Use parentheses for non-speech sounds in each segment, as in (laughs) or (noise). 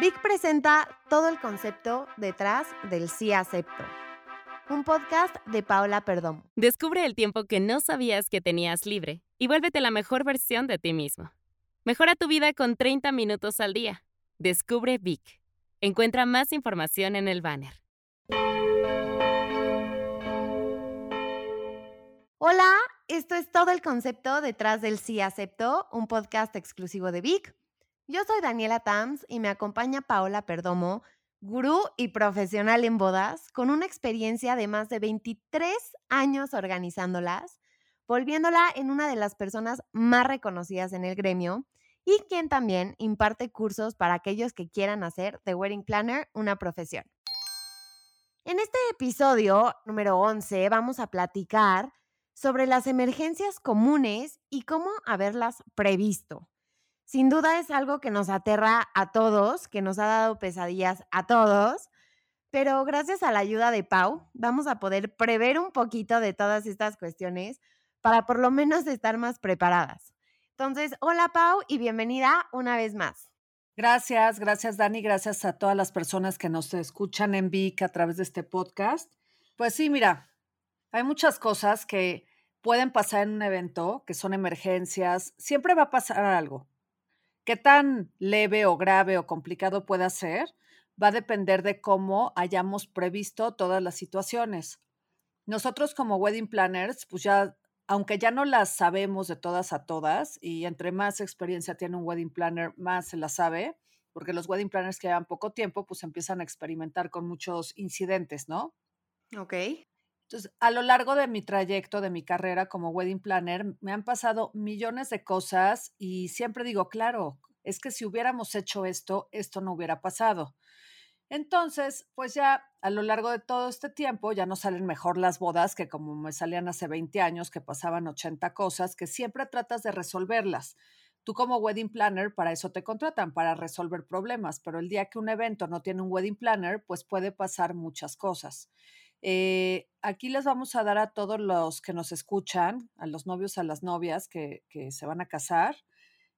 Vic presenta todo el concepto detrás del sí acepto. Un podcast de Paola Perdón. Descubre el tiempo que no sabías que tenías libre y vuélvete la mejor versión de ti mismo. Mejora tu vida con 30 minutos al día. Descubre Vic. Encuentra más información en el banner. Hola, esto es todo el concepto detrás del sí acepto, un podcast exclusivo de Vic. Yo soy Daniela Tams y me acompaña Paola Perdomo, gurú y profesional en bodas, con una experiencia de más de 23 años organizándolas, volviéndola en una de las personas más reconocidas en el gremio y quien también imparte cursos para aquellos que quieran hacer de Wedding Planner una profesión. En este episodio número 11 vamos a platicar sobre las emergencias comunes y cómo haberlas previsto. Sin duda es algo que nos aterra a todos, que nos ha dado pesadillas a todos, pero gracias a la ayuda de Pau vamos a poder prever un poquito de todas estas cuestiones para por lo menos estar más preparadas. Entonces, hola Pau y bienvenida una vez más. Gracias, gracias Dani, gracias a todas las personas que nos escuchan en VIC a través de este podcast. Pues sí, mira, hay muchas cosas que pueden pasar en un evento, que son emergencias, siempre va a pasar algo. Qué tan leve o grave o complicado pueda ser, va a depender de cómo hayamos previsto todas las situaciones. Nosotros como wedding planners, pues ya, aunque ya no las sabemos de todas a todas, y entre más experiencia tiene un wedding planner, más se la sabe, porque los wedding planners que llevan poco tiempo, pues empiezan a experimentar con muchos incidentes, ¿no? Ok. Entonces, a lo largo de mi trayecto, de mi carrera como wedding planner, me han pasado millones de cosas y siempre digo, claro, es que si hubiéramos hecho esto, esto no hubiera pasado. Entonces, pues ya a lo largo de todo este tiempo ya no salen mejor las bodas que como me salían hace 20 años, que pasaban 80 cosas, que siempre tratas de resolverlas. Tú como wedding planner, para eso te contratan, para resolver problemas, pero el día que un evento no tiene un wedding planner, pues puede pasar muchas cosas. Eh, aquí les vamos a dar a todos los que nos escuchan, a los novios, a las novias que, se van a casar,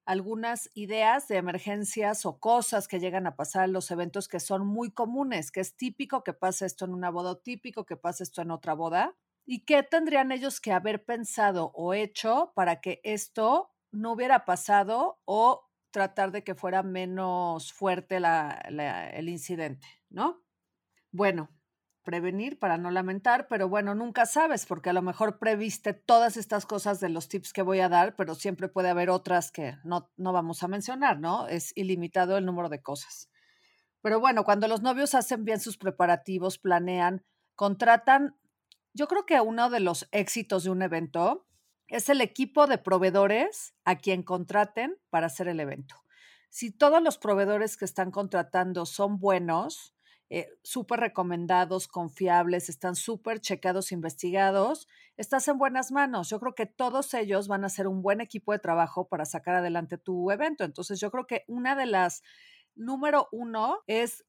algunas ideas de emergencias o cosas que llegan a pasar en los eventos que son muy comunes, que es típico que pase esto en una boda, típico que pase esto en otra boda, y qué tendrían ellos que haber pensado o hecho para que esto no hubiera pasado o tratar de que fuera menos fuerte el incidente, ¿no? Bueno, prevenir para no lamentar, pero bueno, nunca sabes, porque a lo mejor previste todas estas cosas de los tips que voy a dar, pero siempre puede haber otras que no, no vamos a mencionar, ¿no? Es ilimitado el número de cosas. Pero bueno, cuando los novios hacen bien sus preparativos, planean, contratan, yo creo que uno de los éxitos de un evento es el equipo de proveedores a quien contraten para hacer el evento. Si todos los proveedores que están contratando son buenos, eh, súper recomendados, confiables, están súper checados, investigados, estás en buenas manos. Yo creo que todos ellos van a ser un buen equipo de trabajo para sacar adelante tu evento. Entonces, yo creo que una de las, número uno, es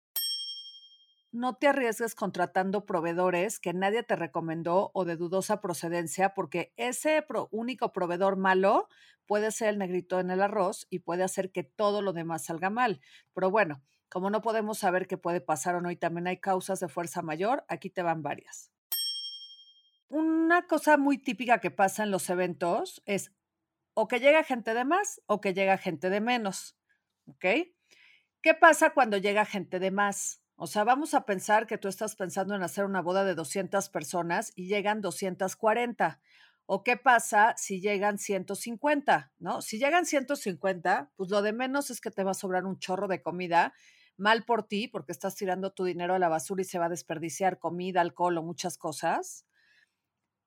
no te arriesgues contratando proveedores que nadie te recomendó o de dudosa procedencia, porque ese único proveedor malo puede ser el negrito en el arroz y puede hacer que todo lo demás salga mal. Pero bueno, como no podemos saber qué puede pasar o no y también hay causas de fuerza mayor, aquí te van varias. Una cosa muy típica que pasa en los eventos es o que llega gente de más o que llega gente de menos. ¿Ok? ¿Qué pasa cuando llega gente de más? O sea, vamos a pensar que tú estás pensando en hacer una boda de 200 personas y llegan 240. ¿O qué pasa si llegan 150? ¿No? Si llegan 150, pues lo de menos es que te va a sobrar un chorro de comida mal por ti porque estás tirando tu dinero a la basura y se va a desperdiciar comida, alcohol o muchas cosas.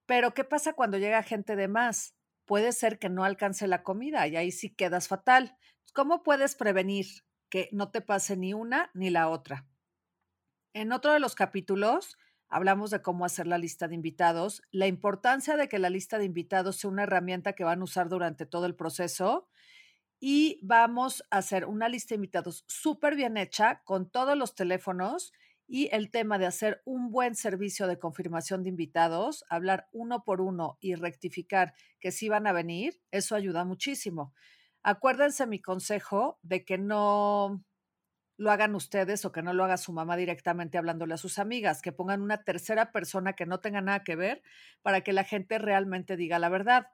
Pero ¿qué pasa cuando llega gente de más? Puede ser que no alcance la comida y ahí sí quedas fatal. ¿Cómo puedes prevenir que no te pase ni una ni la otra? En otro de los capítulos hablamos de cómo hacer la lista de invitados, la importancia de que la lista de invitados sea una herramienta que van a usar durante todo el proceso y vamos a hacer una lista de invitados súper bien hecha con todos los teléfonos y el tema de hacer un buen servicio de confirmación de invitados, hablar uno por uno y rectificar que sí van a venir, eso ayuda muchísimo. acuérdense mi consejo de que no lo hagan ustedes o que no lo haga su mamá directamente hablándole a sus amigas, que pongan una tercera persona que no tenga nada que ver para que la gente realmente diga la verdad.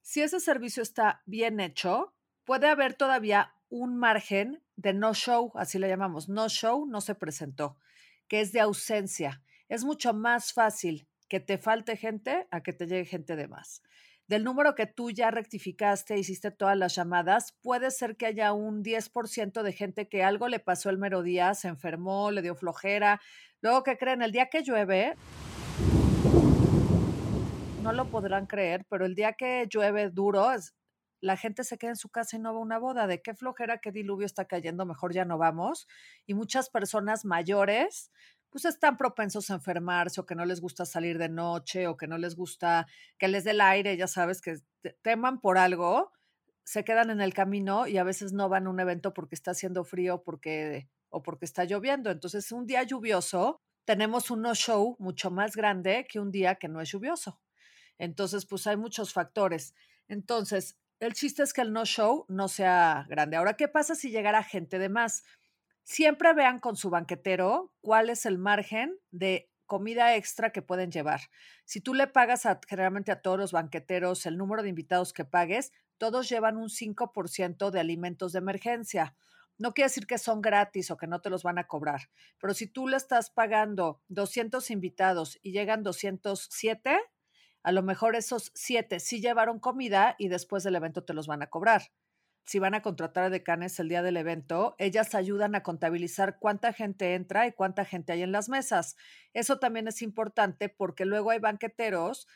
Si ese servicio está bien hecho, puede haber todavía un margen de no show, así le llamamos, no show, no se presentó, que es de ausencia. Es mucho más fácil que te falte gente a que te llegue gente de más del número que tú ya rectificaste, hiciste todas las llamadas, puede ser que haya un 10% de gente que algo le pasó el mero día, se enfermó, le dio flojera. Luego, que creen? El día que llueve, no lo podrán creer, pero el día que llueve duro, la gente se queda en su casa y no va a una boda. ¿De qué flojera, qué diluvio está cayendo? Mejor ya no vamos. Y muchas personas mayores pues están propensos a enfermarse o que no les gusta salir de noche o que no les gusta que les dé el aire, ya sabes, que teman por algo, se quedan en el camino y a veces no van a un evento porque está haciendo frío porque, o porque está lloviendo. Entonces, un día lluvioso, tenemos un no-show mucho más grande que un día que no es lluvioso. Entonces, pues hay muchos factores. Entonces, el chiste es que el no-show no sea grande. Ahora, ¿qué pasa si llegara gente de más? Siempre vean con su banquetero cuál es el margen de comida extra que pueden llevar. Si tú le pagas generalmente a todos los banqueteros el número de invitados que pagues, todos llevan un 5% de alimentos de emergencia. No quiere decir que son gratis o que no te los van a cobrar, pero si tú le estás pagando 200 invitados y llegan 207, a lo mejor esos 7 sí llevaron comida y después del evento te los van a cobrar si van a contratar a decanes el día del evento, ellas ayudan a contabilizar cuánta gente entra y cuánta gente hay en las mesas. Eso también es importante porque luego hay banqueteros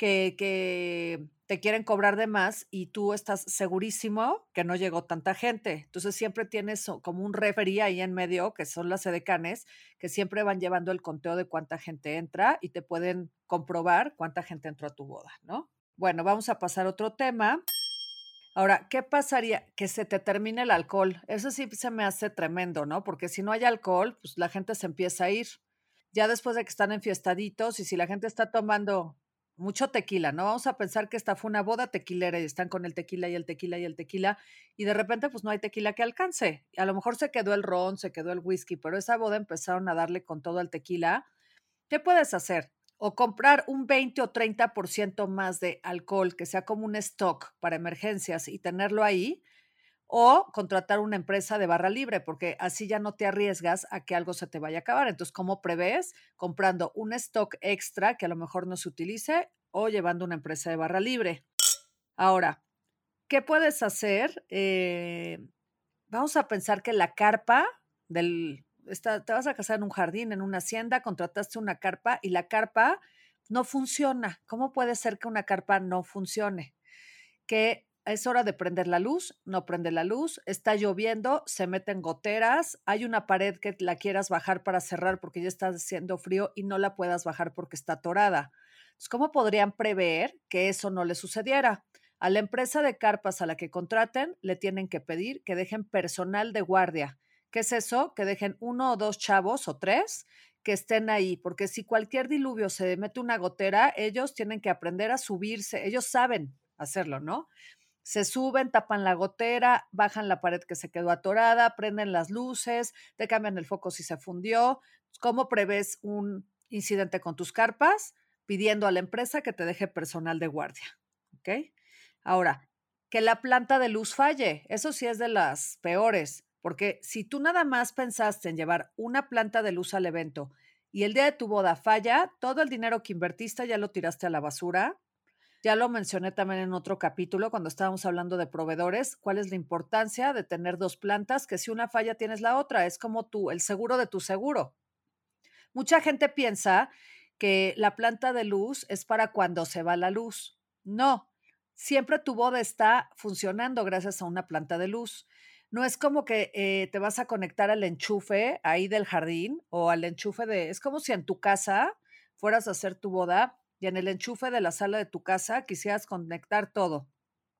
que, te quieren cobrar de más y tú estás segurísimo que no llegó tanta gente. Entonces siempre tienes como un referí ahí en medio, que son las edecanes, que siempre van llevando el conteo de cuánta gente entra y te pueden comprobar cuánta gente entró a tu boda, ¿no? Bueno, vamos a pasar a otro tema. Ahora, ¿qué pasaría? Que se te termine el alcohol. Eso sí se me hace tremendo, ¿no? Porque si no hay alcohol, pues la gente se empieza a ir. Ya después de que están enfiestaditos y si la gente está tomando mucho tequila, ¿no? Vamos a pensar que esta fue una boda tequilera y están con el tequila y el tequila y el tequila y de repente pues no hay tequila que alcance. A lo mejor se quedó el ron, se quedó el whisky, pero esa boda empezaron a darle con todo el tequila. ¿Qué puedes hacer? o comprar un 20 o 30% más de alcohol, que sea como un stock para emergencias y tenerlo ahí, o contratar una empresa de barra libre, porque así ya no te arriesgas a que algo se te vaya a acabar. Entonces, ¿cómo prevés? Comprando un stock extra que a lo mejor no se utilice o llevando una empresa de barra libre. Ahora, ¿qué puedes hacer? Eh, vamos a pensar que la carpa del, te vas a casar en un jardín, en una hacienda, contrataste una carpa y la carpa no funciona. ¿Cómo puede ser que una carpa no funcione? Que es hora de prender la luz, no prende la luz, está lloviendo, se meten goteras, hay una pared que la quieras bajar para cerrar porque ya está haciendo frío y no la puedas bajar porque está atorada. ¿Cómo podrían prever que eso no le sucediera? A la empresa de carpas a la que contraten le tienen que pedir que dejen personal de guardia ¿Qué es eso? Que dejen uno o dos chavos o tres que estén ahí, porque si cualquier diluvio se mete una gotera, ellos tienen que aprender a subirse, ellos saben hacerlo, ¿no? Se suben, tapan la gotera, bajan la pared que se quedó atorada, prenden las luces, te cambian el foco si se fundió. ¿Cómo prevés un incidente con tus carpas? Pidiendo a la empresa que te deje personal de guardia. ¿Ok? Ahora, que la planta de luz falle, eso sí es de las peores. Porque si tú nada más pensaste en llevar una planta de luz al evento y el día de tu boda falla, todo el dinero que invertiste ya lo tiraste a la basura. Ya lo mencioné también en otro capítulo cuando estábamos hablando de proveedores, cuál es la importancia de tener dos plantas, que si una falla tienes la otra, es como tú, el seguro de tu seguro. Mucha gente piensa que la planta de luz es para cuando se va la luz. No, siempre tu boda está funcionando gracias a una planta de luz. No es como que eh, te vas a conectar al enchufe ahí del jardín o al enchufe de... Es como si en tu casa fueras a hacer tu boda y en el enchufe de la sala de tu casa quisieras conectar todo.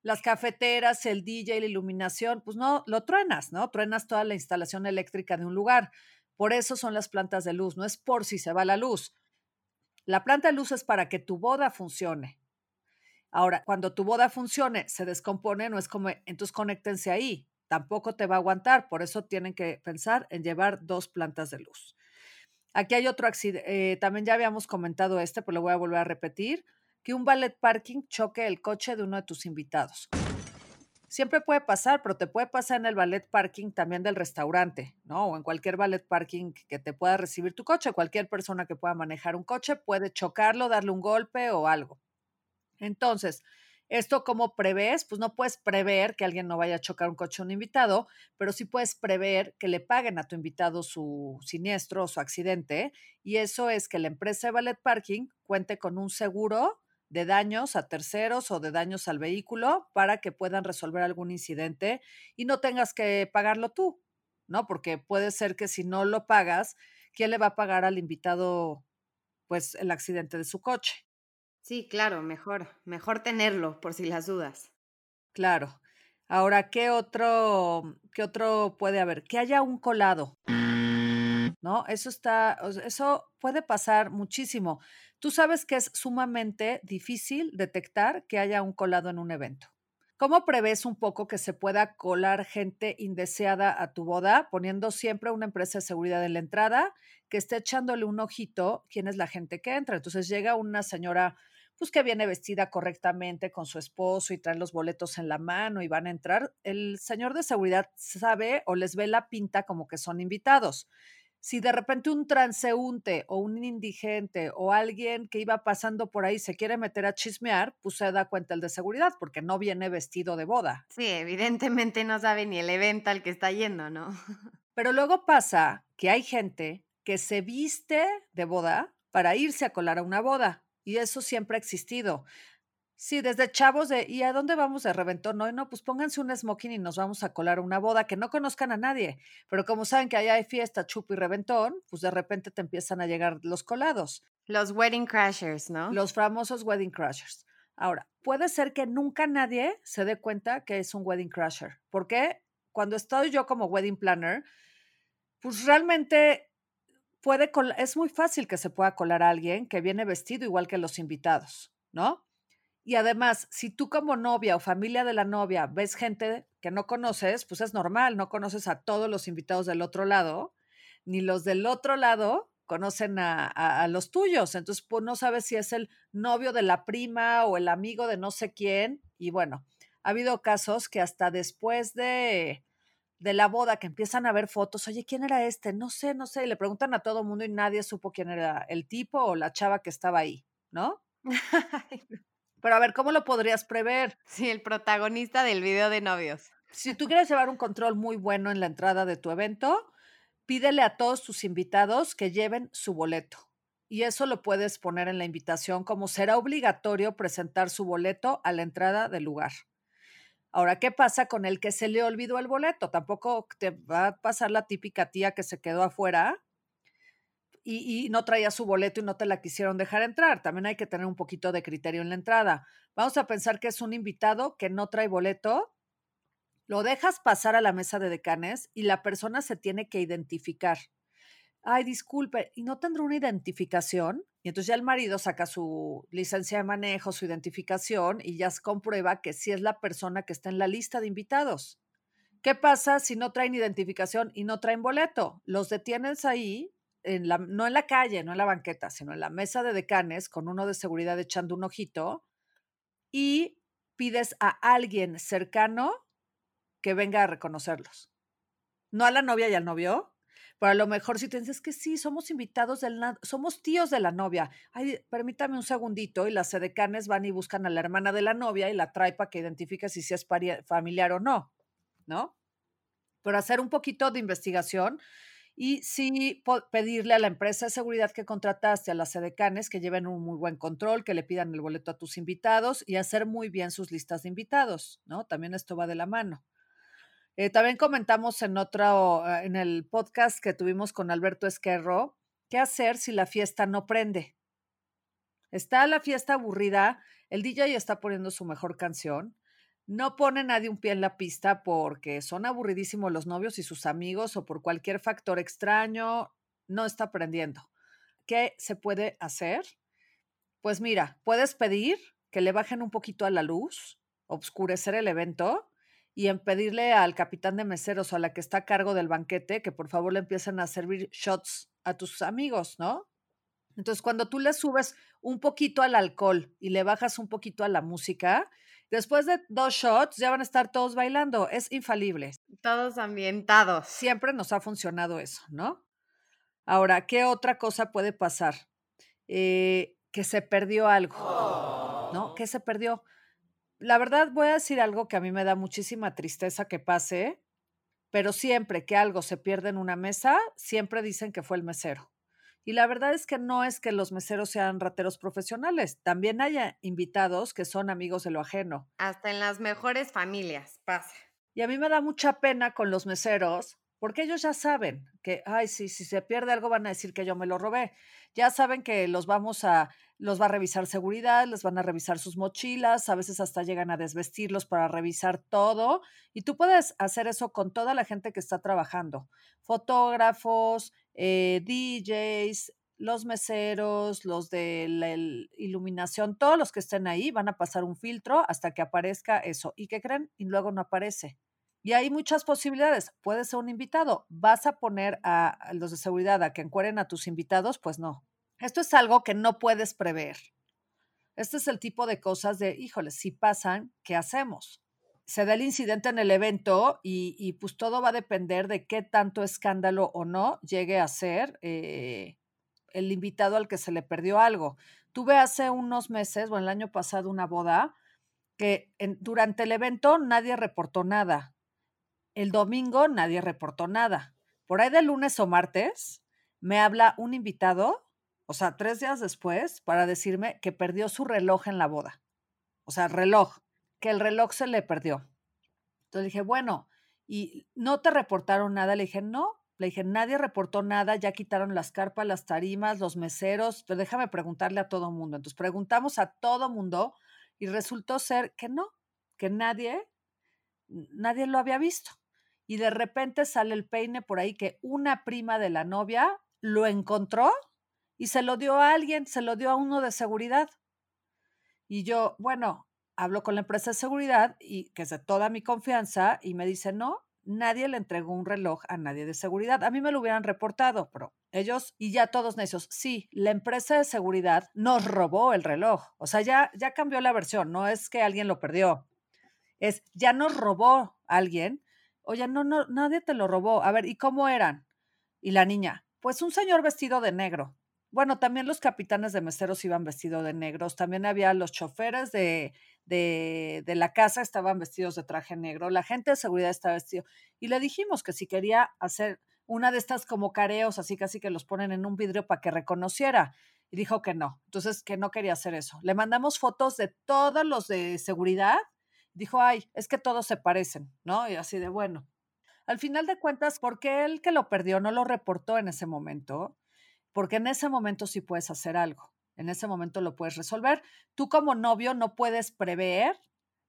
Las cafeteras, el DJ, la iluminación, pues no, lo truenas, ¿no? Truenas toda la instalación eléctrica de un lugar. Por eso son las plantas de luz, no es por si se va la luz. La planta de luz es para que tu boda funcione. Ahora, cuando tu boda funcione, se descompone, no es como, entonces conéctense ahí, tampoco te va a aguantar, por eso tienen que pensar en llevar dos plantas de luz. Aquí hay otro accidente, eh, también ya habíamos comentado este, pero lo voy a volver a repetir, que un ballet parking choque el coche de uno de tus invitados. Siempre puede pasar, pero te puede pasar en el ballet parking también del restaurante, ¿no? O en cualquier ballet parking que te pueda recibir tu coche. Cualquier persona que pueda manejar un coche puede chocarlo, darle un golpe o algo. Entonces, ¿esto cómo prevés? Pues no puedes prever que alguien no vaya a chocar un coche a un invitado, pero sí puedes prever que le paguen a tu invitado su siniestro o su accidente. Y eso es que la empresa de ballet parking cuente con un seguro de daños a terceros o de daños al vehículo para que puedan resolver algún incidente y no tengas que pagarlo tú, ¿no? Porque puede ser que si no lo pagas, ¿quién le va a pagar al invitado pues el accidente de su coche? Sí, claro, mejor, mejor tenerlo por si las dudas. Claro. Ahora, ¿qué otro, qué otro puede haber? Que haya un colado. ¿No? Eso está, eso puede pasar muchísimo. Tú sabes que es sumamente difícil detectar que haya un colado en un evento. ¿Cómo prevés un poco que se pueda colar gente indeseada a tu boda, poniendo siempre una empresa de seguridad en la entrada que esté echándole un ojito quién es la gente que entra? Entonces llega una señora pues que viene vestida correctamente con su esposo y trae los boletos en la mano y van a entrar, el señor de seguridad sabe o les ve la pinta como que son invitados si de repente un transeúnte o un indigente o alguien que iba pasando por ahí se quiere meter a chismear, pues se da cuenta el de seguridad porque no viene vestido de boda. Sí, evidentemente no sabe ni el evento al que está yendo, ¿no? (laughs) Pero luego pasa que hay gente que se viste de boda para irse a colar a una boda y eso siempre ha existido. Sí, desde chavos de, ¿y a dónde vamos de reventón? No, no, pues pónganse un smoking y nos vamos a colar una boda que no conozcan a nadie. Pero como saben que allá hay fiesta, chup y reventón, pues de repente te empiezan a llegar los colados. Los wedding crashers, ¿no? Los famosos wedding crashers. Ahora, puede ser que nunca nadie se dé cuenta que es un wedding crasher. Porque cuando estoy yo como wedding planner, pues realmente puede, es muy fácil que se pueda colar a alguien que viene vestido igual que los invitados, ¿no? Y además, si tú como novia o familia de la novia ves gente que no conoces, pues es normal, no conoces a todos los invitados del otro lado, ni los del otro lado conocen a, los tuyos. Entonces, pues no sabes si es el novio de la prima o el amigo de no sé quién. Y bueno, ha habido casos que hasta después de, de la boda que empiezan a ver fotos, oye, ¿quién era este? No sé, no sé. Y le preguntan a todo el mundo y nadie supo quién era el tipo o la chava que estaba ahí, ¿no? (laughs) Pero a ver, ¿cómo lo podrías prever? Sí, el protagonista del video de novios. Si tú quieres llevar un control muy bueno en la entrada de tu evento, pídele a todos tus invitados que lleven su boleto. Y eso lo puedes poner en la invitación como será obligatorio presentar su boleto a la entrada del lugar. Ahora, ¿qué pasa con el que se le olvidó el boleto? Tampoco te va a pasar la típica tía que se quedó afuera y, no traía su boleto y no te la quisieron dejar entrar. También hay que tener un poquito de criterio en la entrada. Vamos a pensar que es un invitado que no trae boleto, lo dejas pasar a la mesa de decanes y la persona se tiene que identificar. Ay, disculpe, ¿y no tendrá una identificación? Y entonces ya el marido saca su licencia de manejo, su identificación y ya comprueba que sí es la persona que está en la lista de invitados. ¿Qué pasa si no traen identificación y no traen boleto? Los detienes ahí no en la calle, no en la banqueta, sino en la mesa de decanes con uno de seguridad echando un ojito y pides a alguien cercano que venga a reconocerlos. No a la novia y al novio, pero a lo mejor si te dices que sí, somos invitados, del, somos tíos de la novia. Ay, permítame un segundito y las sedecanes van y buscan a la hermana de la novia y la trae para que identifique si es familiar o no, ¿no? Pero hacer un poquito de investigación y sí pedirle a la empresa de seguridad que contrataste, a las sedecanes, que lleven un muy buen control, que le pidan el boleto a tus invitados y hacer muy bien sus listas de invitados, ¿no? También esto va de la mano. Eh, también comentamos en otro, ah, en el podcast que tuvimos con Alberto Esquerro, qué hacer si la fiesta no prende. Está la fiesta aburrida, el DJ está poniendo su mejor canción, no pone nadie un pie en la pista porque son aburridísimos los novios y sus amigos o por cualquier factor extraño, no está aprendiendo. ¿Qué se puede hacer? Pues mira, puedes pedir que le bajen un poquito a la luz, obscurecer el evento y en pedirle al capitán de meseros o a la que está a cargo del banquete que por favor le empiecen a servir shots a tus amigos, ¿no? Entonces, cuando tú le subes un poquito al alcohol y le bajas un poquito a la música, después de dos shots ya van a estar todos bailando. Es infalible. Todos ambientados. Siempre nos ha funcionado eso, ¿no? Ahora, ¿qué otra cosa puede pasar? Eh, que se perdió algo, ¿no? ¿Qué se perdió? La verdad, voy a decir algo que a mí me da muchísima tristeza que pase, pero siempre que algo se pierde en una mesa, siempre dicen que fue el mesero. Y la verdad es que no es que los meseros sean rateros profesionales, también hay invitados que son amigos de lo ajeno. Hasta en las mejores familias pasa. Y a mí me da mucha pena con los meseros porque ellos ya saben que, ay, sí, si se pierde algo van a decir que yo me lo robé. Ya saben que los vamos a, los va a revisar seguridad, les van a revisar sus mochilas, a veces hasta llegan a desvestirlos para revisar todo. Y tú puedes hacer eso con toda la gente que está trabajando, fotógrafos, eh, DJs, los meseros, los de la iluminación, todos los que estén ahí van a pasar un filtro hasta que aparezca eso. ¿Y qué creen? Y luego no aparece. Y hay muchas posibilidades. Puede ser un invitado. ¿Vas a poner a, los de seguridad a que encueren a tus invitados? Pues no. Esto es algo que no puedes prever. Este es el tipo de cosas de, híjole, si pasan, ¿qué hacemos? Se da el incidente en el evento y, pues todo va a depender de qué tanto escándalo o no llegue a ser eh, el invitado al que se le perdió algo. Tuve hace unos meses, o el año pasado, una boda que durante el evento nadie reportó nada el domingo nadie reportó nada. Por ahí de lunes o martes me habla un invitado, o sea, tres días después, para decirme que perdió su reloj en la boda. O sea, reloj, que el reloj se le perdió. Entonces dije, bueno, ¿y no te reportaron nada? Le dije, no. Le dije, nadie reportó nada, ya quitaron las carpas, las tarimas, los meseros, pero déjame preguntarle a todo mundo. Entonces preguntamos a todo mundo y resultó ser que no, que nadie, nadie lo había visto y de repente sale el peine por ahí que una prima de la novia lo encontró y se lo dio a alguien, se lo dio a uno de seguridad. Y yo, bueno, hablo con la empresa de seguridad y que es de toda mi confianza y me dice, no, nadie le entregó un reloj a nadie de seguridad. A mí me lo hubieran reportado, pero ellos y ya todos necios, sí, la empresa de seguridad nos robó el reloj. O sea, ya, ya cambió la versión, no es que alguien lo perdió, es ya nos robó alguien Oye, no, no, nadie te lo robó. A ver, ¿y cómo eran? Y la niña, pues un señor vestido de negro. Bueno, también los capitanes de meseros iban vestidos de negros, también había los choferes de, de, de, la casa estaban vestidos de traje negro, la gente de seguridad estaba vestido. Y le dijimos que si quería hacer una de estas como careos, así casi que los ponen en un vidrio para que reconociera. Y dijo que no, entonces que no quería hacer eso. Le mandamos fotos de todos los de seguridad dijo, ay, es que todos se parecen, ¿no? Y así de bueno. Al final de cuentas, ¿por qué el que lo perdió no lo reportó en ese momento? Porque en ese momento sí puedes hacer algo, en ese momento lo puedes resolver. Tú como novio no puedes prever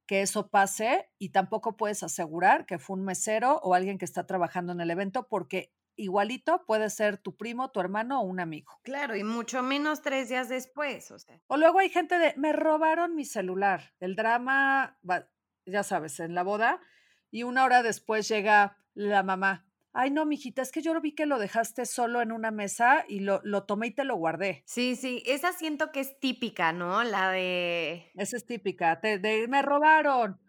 que eso pase y tampoco puedes asegurar que fue un mesero o alguien que está trabajando en el evento porque igualito puede ser tu primo, tu hermano o un amigo. Claro, y mucho menos tres días después, o sea. O luego hay gente de, me robaron mi celular. El drama, ya sabes, en la boda, y una hora después llega la mamá. Ay, no, mijita, es que yo vi que lo dejaste solo en una mesa y lo, lo tomé y te lo guardé. Sí, sí, esa siento que es típica, ¿no? La de... Esa es típica, de me robaron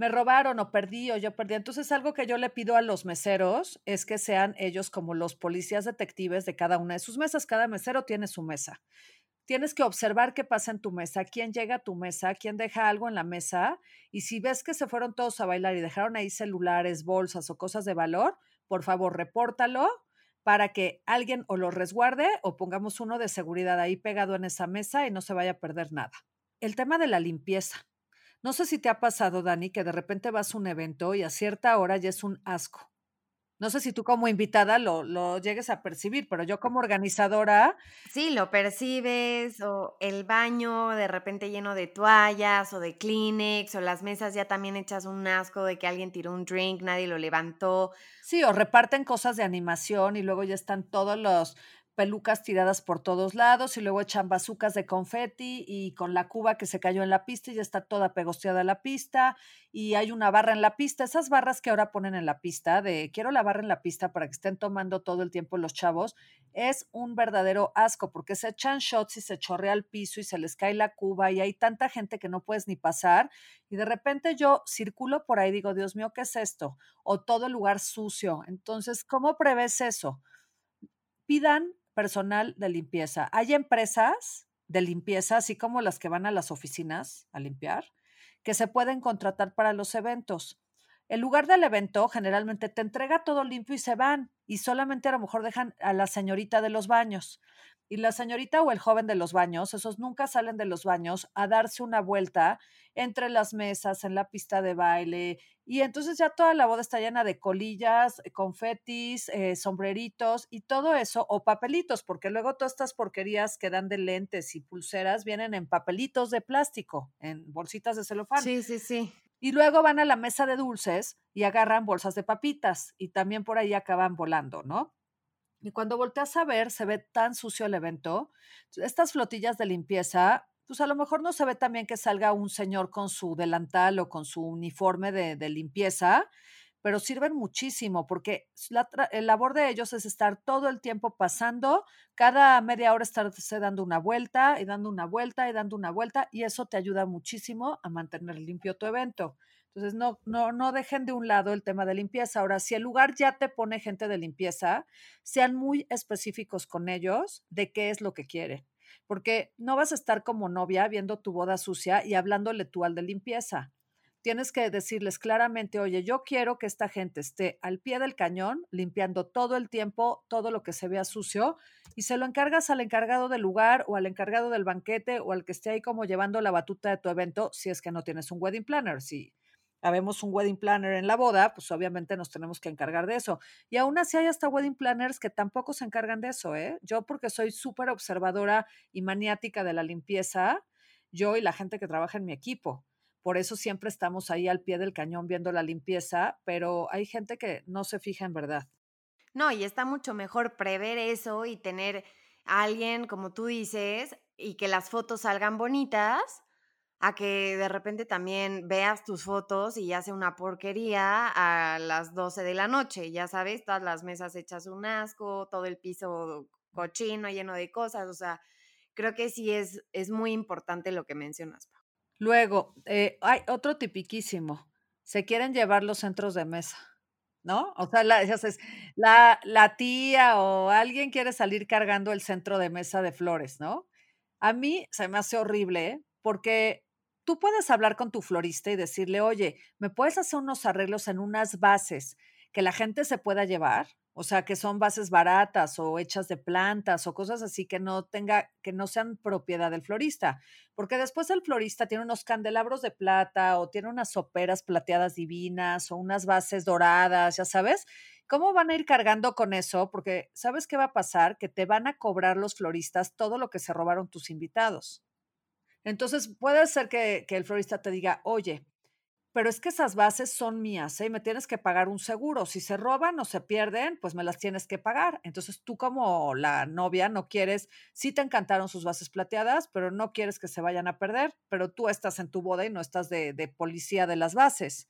me robaron o perdí o yo perdí. Entonces, algo que yo le pido a los meseros es que sean ellos como los policías detectives de cada una de sus mesas. Cada mesero tiene su mesa. Tienes que observar qué pasa en tu mesa, quién llega a tu mesa, quién deja algo en la mesa. Y si ves que se fueron todos a bailar y dejaron ahí celulares, bolsas o cosas de valor, por favor, repórtalo para que alguien o lo resguarde o pongamos uno de seguridad ahí pegado en esa mesa y no se vaya a perder nada. El tema de la limpieza. No sé si te ha pasado, Dani, que de repente vas a un evento y a cierta hora ya es un asco. No sé si tú como invitada lo, lo llegues a percibir, pero yo como organizadora... Sí, lo percibes, o el baño de repente lleno de toallas o de Kleenex, o las mesas ya también echas un asco de que alguien tiró un drink, nadie lo levantó. Sí, o reparten cosas de animación y luego ya están todos los pelucas tiradas por todos lados y luego echan bazucas de confeti y con la cuba que se cayó en la pista y ya está toda pegosteada la pista y hay una barra en la pista. Esas barras que ahora ponen en la pista de quiero la barra en la pista para que estén tomando todo el tiempo los chavos es un verdadero asco porque se echan shots y se chorrea al piso y se les cae la cuba y hay tanta gente que no puedes ni pasar y de repente yo circulo por ahí digo, Dios mío, ¿qué es esto? O todo el lugar sucio. Entonces, ¿cómo prevés eso? Pidan personal de limpieza. Hay empresas de limpieza, así como las que van a las oficinas a limpiar, que se pueden contratar para los eventos. El lugar del evento generalmente te entrega todo limpio y se van y solamente a lo mejor dejan a la señorita de los baños. Y la señorita o el joven de los baños, esos nunca salen de los baños a darse una vuelta entre las mesas, en la pista de baile, y entonces ya toda la boda está llena de colillas, eh, confetis, eh, sombreritos y todo eso, o papelitos, porque luego todas estas porquerías que dan de lentes y pulseras vienen en papelitos de plástico, en bolsitas de celofán. Sí, sí, sí. Y luego van a la mesa de dulces y agarran bolsas de papitas y también por ahí acaban volando, ¿no? Y cuando volteas a ver, se ve tan sucio el evento. Estas flotillas de limpieza pues a lo mejor no se ve también que salga un señor con su delantal o con su uniforme de, limpieza, pero sirven muchísimo porque la el labor de ellos es estar todo el tiempo pasando, cada media hora estarse dando una vuelta y dando una vuelta y dando una vuelta y eso te ayuda muchísimo a mantener limpio tu evento. Entonces, no, no, no dejen de un lado el tema de limpieza. Ahora, si el lugar ya te pone gente de limpieza, sean muy específicos con ellos de qué es lo que quieren porque no vas a estar como novia viendo tu boda sucia y hablándole tú al de limpieza. Tienes que decirles claramente, oye, yo quiero que esta gente esté al pie del cañón, limpiando todo el tiempo, todo lo que se vea sucio, y se lo encargas al encargado del lugar o al encargado del banquete o al que esté ahí como llevando la batuta de tu evento, si es que no tienes un wedding planner. Si habemos un wedding planner en la boda, pues obviamente nos tenemos que encargar de eso. Y aún así hay hasta wedding planners que tampoco se encargan de eso, ¿eh? Yo porque soy súper observadora y maniática de la limpieza, yo y la gente que trabaja en mi equipo. Por eso siempre estamos ahí al pie del cañón viendo la limpieza, pero hay gente que no se fija en verdad. No, y está mucho mejor prever eso y tener a alguien, como tú dices, y que las fotos salgan bonitas a que de repente también veas tus fotos y ya sea una porquería a las 12 de la noche, ya sabes, todas las mesas hechas un asco, todo el piso cochino, lleno de cosas, o sea, creo que sí es, es muy importante lo que mencionas. Luego, eh, hay otro tipiquísimo, se quieren llevar los centros de mesa. ¿no? O sea, la, la, la, tía o alguien quiere salir cargando el centro de mesa de flores, ¿no? A mí se me hace horrible porque tú puedes hablar con tu florista y decirle, oye, ¿me puedes hacer unos arreglos en unas bases que la gente se pueda llevar? O sea, que son bases baratas o hechas de plantas o cosas así que no tenga, que no sean propiedad del florista. Porque después el florista tiene unos candelabros de plata o tiene unas soperas plateadas divinas o unas bases doradas, ya sabes. ¿Cómo van a ir cargando con eso? Porque ¿sabes qué va a pasar? Que te van a cobrar los floristas todo lo que se robaron tus invitados. Entonces, puede ser que, el florista te diga, oye, pero es que esas bases son mías, ¿eh? me tienes que pagar un seguro. Si se roban o se pierden, pues me las tienes que pagar. Entonces tú como la novia no quieres, sí te encantaron sus bases plateadas, pero no quieres que se vayan a perder, pero tú estás en tu boda y no estás de, de policía de las bases.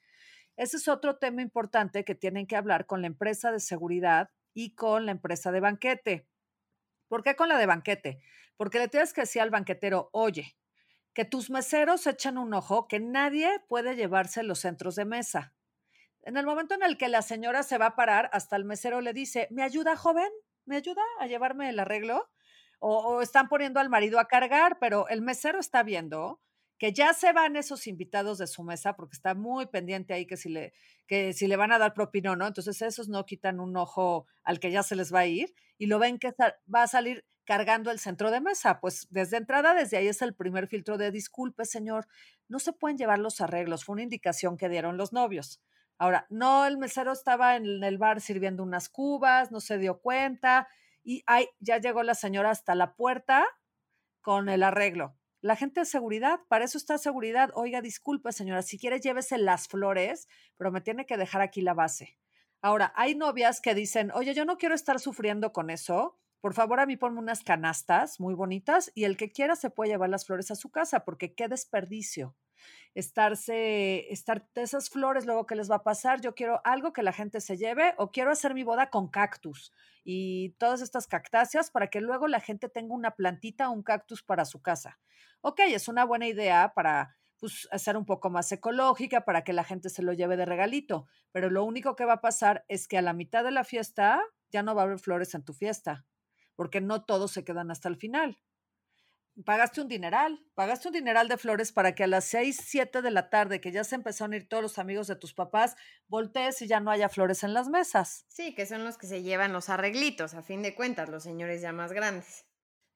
Ese es otro tema importante que tienen que hablar con la empresa de seguridad y con la empresa de banquete. ¿Por qué con la de banquete? Porque le tienes que decir al banquetero, oye, que tus meseros echen un ojo que nadie puede llevarse los centros de mesa. En el momento en el que la señora se va a parar, hasta el mesero le dice, ¿me ayuda, joven? ¿Me ayuda a llevarme el arreglo? O, están poniendo al marido a cargar, pero el mesero está viendo que ya se van esos invitados de su mesa porque está muy pendiente ahí que si le, que si le van a dar propina o no. Entonces esos no quitan un ojo al que ya se les va a ir y lo ven que va a salir cargando el centro de mesa. Pues desde entrada, desde ahí es el primer filtro de disculpe, señor, no se pueden llevar los arreglos, fue una indicación que dieron los novios. Ahora, no, el mesero estaba en el bar sirviendo unas cubas, no se dio cuenta y ay, ya llegó la señora hasta la puerta con el arreglo. La gente de seguridad, para eso está seguridad. Oiga, disculpe, señora, si quiere llévese las flores, pero me tiene que dejar aquí la base. Ahora, hay novias que dicen, oye, yo no quiero estar sufriendo con eso, por favor a mí ponme unas canastas muy bonitas y el que quiera se puede llevar las flores a su casa porque qué desperdicio estarse, estar esas flores, luego que les va a pasar, yo quiero algo que la gente se lleve o quiero hacer mi boda con cactus y todas estas cactáceas para que luego la gente tenga una plantita o un cactus para su casa. Ok, es una buena idea para pues, hacer un poco más ecológica, para que la gente se lo lleve de regalito, pero lo único que va a pasar es que a la mitad de la fiesta ya no va a haber flores en tu fiesta, porque no todos se quedan hasta el final pagaste un dineral, pagaste un dineral de flores para que a las 6, 7 de la tarde, que ya se empezaron a ir todos los amigos de tus papás, voltees y ya no haya flores en las mesas. Sí, que son los que se llevan los arreglitos, a fin de cuentas, los señores ya más grandes.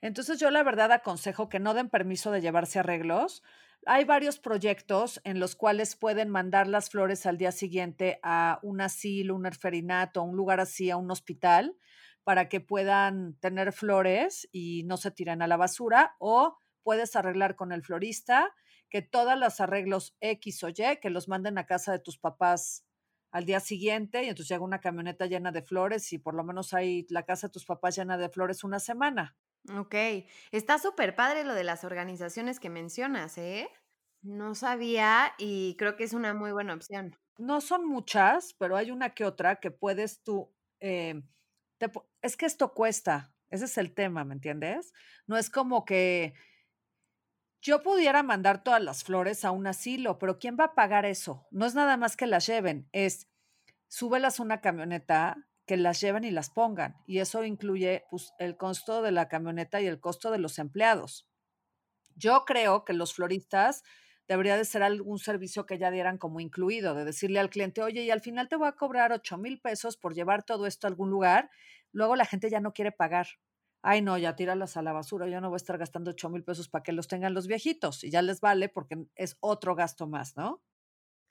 Entonces yo la verdad aconsejo que no den permiso de llevarse arreglos. Hay varios proyectos en los cuales pueden mandar las flores al día siguiente a un asilo, un orferinato, un lugar así, a un hospital para que puedan tener flores y no se tiren a la basura o puedes arreglar con el florista que todos los arreglos X o Y que los manden a casa de tus papás al día siguiente y entonces llega una camioneta llena de flores y por lo menos hay la casa de tus papás llena de flores una semana. Ok, está súper padre lo de las organizaciones que mencionas, ¿eh? No sabía y creo que es una muy buena opción. No son muchas, pero hay una que otra que puedes tú eh, es que esto cuesta, ese es el tema, ¿me entiendes? No es como que yo pudiera mandar todas las flores a un asilo, pero ¿quién va a pagar eso? No es nada más que las lleven, es súbelas una camioneta, que las lleven y las pongan. Y eso incluye pues, el costo de la camioneta y el costo de los empleados. Yo creo que los floristas debería de ser algún servicio que ya dieran como incluido, de decirle al cliente, oye, y al final te voy a cobrar 8 mil pesos por llevar todo esto a algún lugar, luego la gente ya no quiere pagar. Ay, no, ya tíralas a la basura, yo no voy a estar gastando 8 mil pesos para que los tengan los viejitos y ya les vale porque es otro gasto más, ¿no?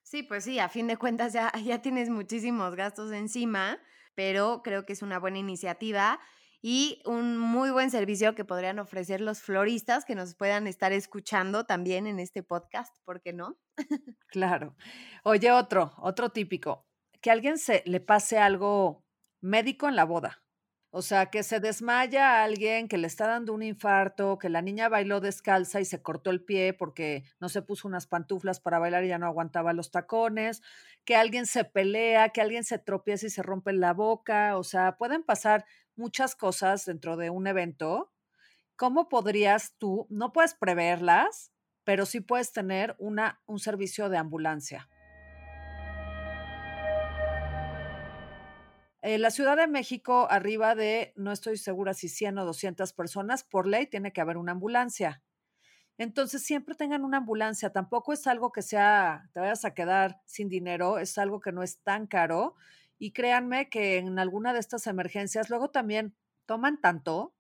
Sí, pues sí, a fin de cuentas ya, ya tienes muchísimos gastos encima, pero creo que es una buena iniciativa y un muy buen servicio que podrían ofrecer los floristas que nos puedan estar escuchando también en este podcast, ¿por qué no? (laughs) claro. Oye, otro, otro típico, que alguien se le pase algo médico en la boda. O sea, que se desmaya a alguien, que le está dando un infarto, que la niña bailó descalza y se cortó el pie porque no se puso unas pantuflas para bailar y ya no aguantaba los tacones, que alguien se pelea, que alguien se tropieza y se rompe la boca. O sea, pueden pasar muchas cosas dentro de un evento, ¿cómo podrías tú, no puedes preverlas, pero sí puedes tener una, un servicio de ambulancia? En la Ciudad de México, arriba de, no estoy segura si 100 o 200 personas, por ley tiene que haber una ambulancia. Entonces, siempre tengan una ambulancia. Tampoco es algo que sea, te vayas a quedar sin dinero, es algo que no es tan caro y créanme que en alguna de estas emergencias luego también toman tanto,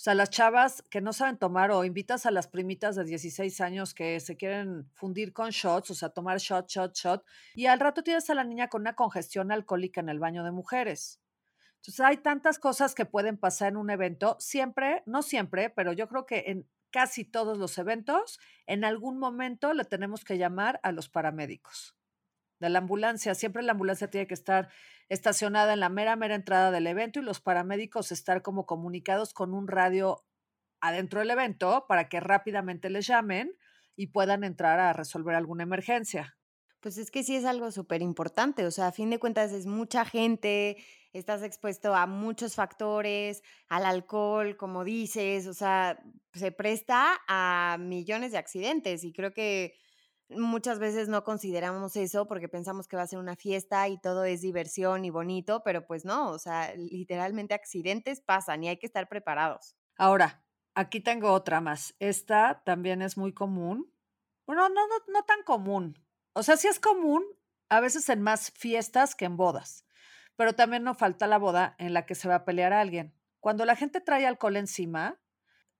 o sea, las chavas que no saben tomar o invitas a las primitas de 16 años que se quieren fundir con shots, o sea, tomar shot, shot, shot, y al rato tienes a la niña con una congestión alcohólica en el baño de mujeres. Entonces, hay tantas cosas que pueden pasar en un evento, siempre, no siempre, pero yo creo que en casi todos los eventos, en algún momento le tenemos que llamar a los paramédicos de la ambulancia. Siempre la ambulancia tiene que estar estacionada en la mera, mera entrada del evento y los paramédicos estar como comunicados con un radio adentro del evento para que rápidamente les llamen y puedan entrar a resolver alguna emergencia. Pues es que sí es algo súper importante, o sea, a fin de cuentas es mucha gente, estás expuesto a muchos factores, al alcohol, como dices, o sea, se presta a millones de accidentes y creo que Muchas veces no consideramos eso porque pensamos que va a ser una fiesta y todo es diversión y bonito, pero pues no, o sea, literalmente accidentes pasan y hay que estar preparados. Ahora, aquí tengo otra más. Esta también es muy común. Bueno, no, no, no tan común. O sea, sí es común a veces en más fiestas que en bodas, pero también no falta la boda en la que se va a pelear a alguien. Cuando la gente trae alcohol encima,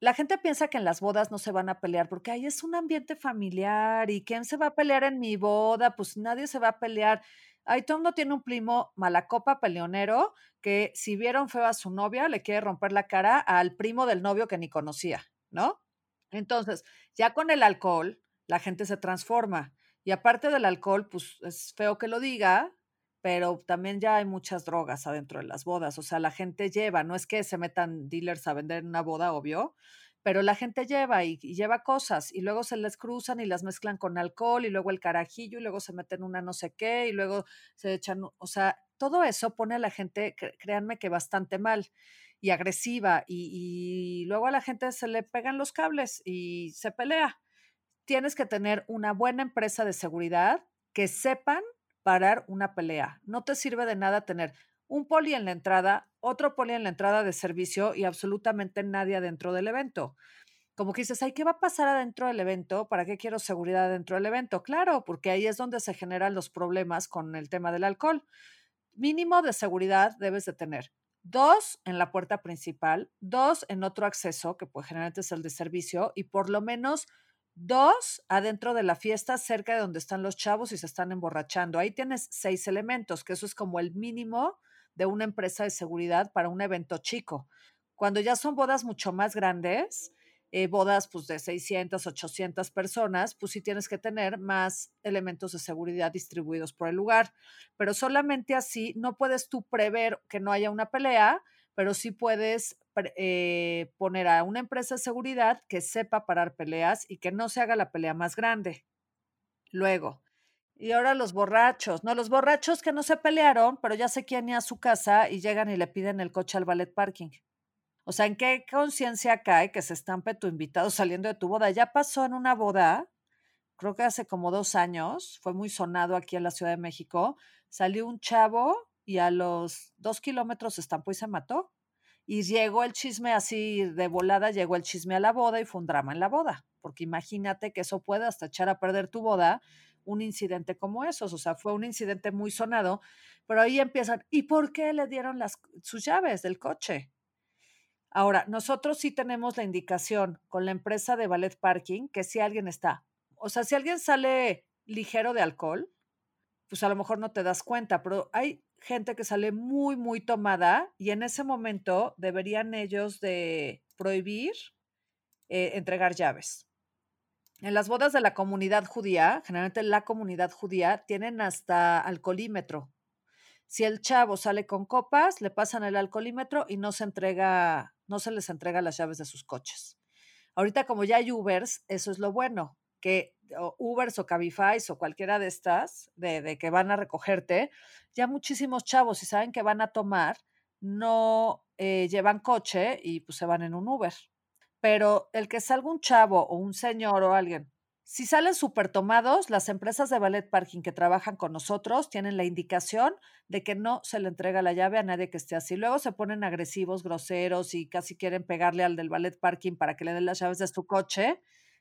la gente piensa que en las bodas no se van a pelear porque ahí es un ambiente familiar y quién se va a pelear en mi boda, pues nadie se va a pelear. Ahí todo mundo tiene un primo malacopa peleonero que si vieron feo a su novia le quiere romper la cara al primo del novio que ni conocía, ¿no? Entonces, ya con el alcohol, la gente se transforma. Y aparte del alcohol, pues es feo que lo diga, pero también ya hay muchas drogas adentro de las bodas. O sea, la gente lleva, no es que se metan dealers a vender en una boda, obvio, pero la gente lleva y, lleva cosas y luego se les cruzan y las mezclan con alcohol y luego el carajillo y luego se meten una no sé qué y luego se echan, o sea, todo eso pone a la gente, créanme que bastante mal y agresiva y, y luego a la gente se le pegan los cables y se pelea. Tienes que tener una buena empresa de seguridad que sepan parar una pelea. No te sirve de nada tener un poli en la entrada, otro poli en la entrada de servicio y absolutamente nadie adentro del evento. Como que dices, ay, ¿qué va a pasar adentro del evento? ¿Para qué quiero seguridad dentro del evento? Claro, porque ahí es donde se generan los problemas con el tema del alcohol. Mínimo de seguridad debes de tener. Dos en la puerta principal, dos en otro acceso, que pues generalmente es el de servicio, y por lo menos Dos, adentro de la fiesta, cerca de donde están los chavos y se están emborrachando. Ahí tienes seis elementos, que eso es como el mínimo de una empresa de seguridad para un evento chico. Cuando ya son bodas mucho más grandes, eh, bodas pues de 600, 800 personas, pues sí tienes que tener más elementos de seguridad distribuidos por el lugar. Pero solamente así no puedes tú prever que no haya una pelea, pero sí puedes eh, poner a una empresa de seguridad que sepa parar peleas y que no se haga la pelea más grande. Luego, y ahora los borrachos, no, los borrachos que no se pelearon, pero ya se quieren ir a su casa y llegan y le piden el coche al ballet parking. O sea, ¿en qué conciencia cae que se estampe tu invitado saliendo de tu boda? Ya pasó en una boda, creo que hace como dos años, fue muy sonado aquí en la Ciudad de México, salió un chavo y a los dos kilómetros se estampó y se mató. Y llegó el chisme así de volada, llegó el chisme a la boda y fue un drama en la boda, porque imagínate que eso puede hasta echar a perder tu boda, un incidente como esos, o sea, fue un incidente muy sonado, pero ahí empiezan, ¿y por qué le dieron las, sus llaves del coche? Ahora, nosotros sí tenemos la indicación con la empresa de ballet parking que si alguien está, o sea, si alguien sale ligero de alcohol, pues a lo mejor no te das cuenta, pero hay gente que sale muy, muy tomada y en ese momento deberían ellos de prohibir eh, entregar llaves. En las bodas de la comunidad judía, generalmente la comunidad judía, tienen hasta alcoholímetro. Si el chavo sale con copas, le pasan el alcoholímetro y no se entrega, no se les entrega las llaves de sus coches. Ahorita como ya hay Ubers, eso es lo bueno, que Ubers o Cabify o cualquiera de estas, de, que van a recogerte, ya muchísimos chavos, si saben que van a tomar, no eh, llevan coche y pues se van en un Uber. Pero el que salga un chavo o un señor o alguien, si salen súper tomados, las empresas de ballet parking que trabajan con nosotros tienen la indicación de que no se le entrega la llave a nadie que esté así. Luego se ponen agresivos, groseros y casi quieren pegarle al del ballet parking para que le den las llaves de su coche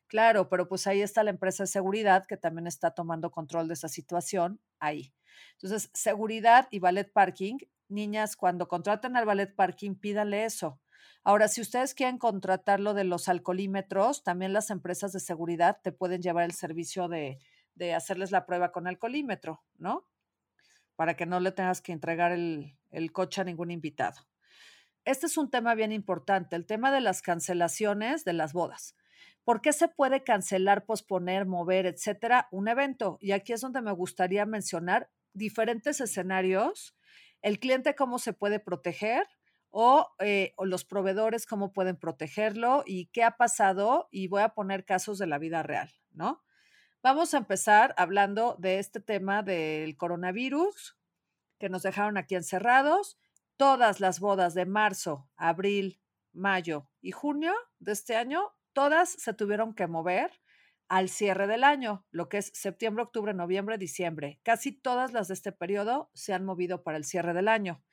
Claro, pero pues ahí está la empresa de seguridad que también está tomando control de esa situación ahí. Entonces, seguridad y ballet parking, niñas, cuando contraten al ballet parking, pídanle eso. Ahora, si ustedes quieren contratar lo de los alcoholímetros, también las empresas de seguridad te pueden llevar el servicio de, de hacerles la prueba con alcoholímetro, ¿no? Para que no le tengas que entregar el, el coche a ningún invitado. Este es un tema bien importante, el tema de las cancelaciones de las bodas. ¿Por qué se puede cancelar, posponer, mover, etcétera, un evento? Y aquí es donde me gustaría mencionar diferentes escenarios, el cliente cómo se puede proteger o, eh, o, los proveedores cómo pueden protegerlo y qué ha pasado y voy a poner casos de la vida real, ¿no? Vamos a empezar hablando de este tema del coronavirus que nos dejaron aquí encerrados. Todas las bodas de marzo, abril, mayo y junio de este año todas se tuvieron que mover al cierre del año, lo que es septiembre, octubre, noviembre, diciembre. Casi todas las de este periodo se han movido para el cierre del año.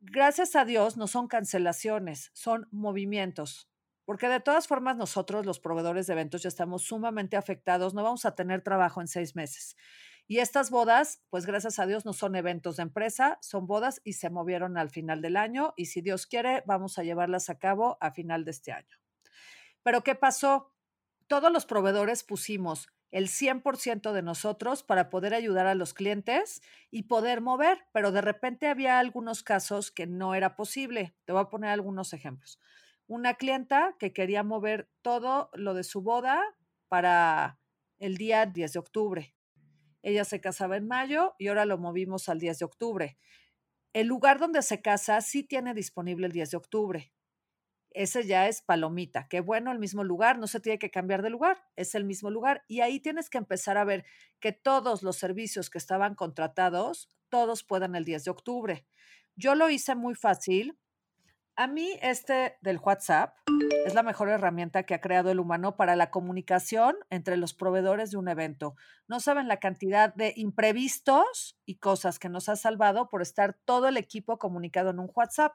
Gracias a Dios no son cancelaciones, son movimientos, porque de todas formas nosotros, los proveedores de eventos, ya estamos sumamente afectados, no vamos a tener trabajo en seis meses. Y estas bodas, pues gracias a Dios no son eventos de empresa, son bodas y se movieron al final del año y si Dios quiere, vamos a llevarlas a cabo a final de este año. Pero ¿qué pasó? Todos los proveedores pusimos el 100% de nosotros para poder ayudar a los clientes y poder mover, pero de repente había algunos casos que no era posible. Te voy a poner algunos ejemplos. Una clienta que quería mover todo lo de su boda para el día 10 de octubre. ella se casaba en mayo y ahora lo movimos al 10 de octubre. El lugar donde se casa sí tiene disponible el 10 de octubre. Ese ya es palomita. Qué bueno, el mismo lugar, no se tiene que cambiar de lugar, es el mismo lugar. Y ahí tienes que empezar a ver que todos los servicios que estaban contratados, todos puedan el 10 de octubre. Yo lo hice muy fácil. A mí este del WhatsApp es la mejor herramienta que ha creado el humano para la comunicación entre los proveedores de un evento. No saben la cantidad de imprevistos y cosas que nos ha salvado por estar todo el equipo comunicado en un WhatsApp.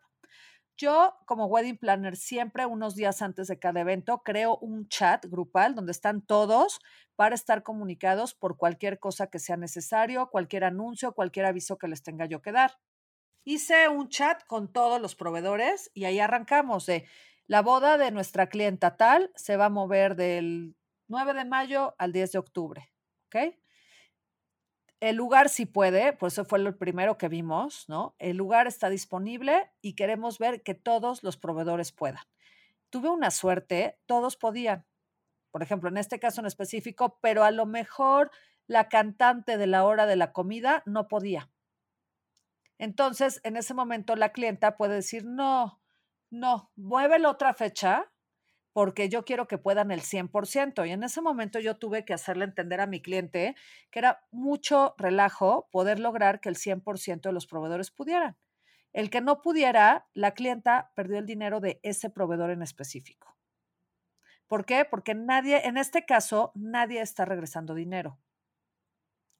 Yo, como wedding planner, siempre unos días antes de cada evento creo un chat grupal donde están todos para estar comunicados por cualquier cosa que sea necesario, cualquier anuncio, cualquier aviso que les tenga yo que dar. Hice un chat con todos los proveedores y ahí arrancamos de la boda de nuestra clienta tal se va a mover del 9 de mayo al 10 de octubre. ¿Ok? El lugar sí puede, pues eso fue lo primero que vimos, ¿no? El lugar está disponible y queremos ver que todos los proveedores puedan. Tuve una suerte, todos podían. Por ejemplo, en este caso en específico, pero a lo mejor la cantante de la hora de la comida no podía. Entonces, en ese momento la clienta puede decir, no, no, mueve la otra fecha porque yo quiero que puedan el 100%. Y en ese momento yo tuve que hacerle entender a mi cliente que era mucho relajo poder lograr que el 100% de los proveedores pudieran. El que no pudiera, la clienta perdió el dinero de ese proveedor en específico. ¿Por qué? Porque nadie, en este caso, nadie está regresando dinero.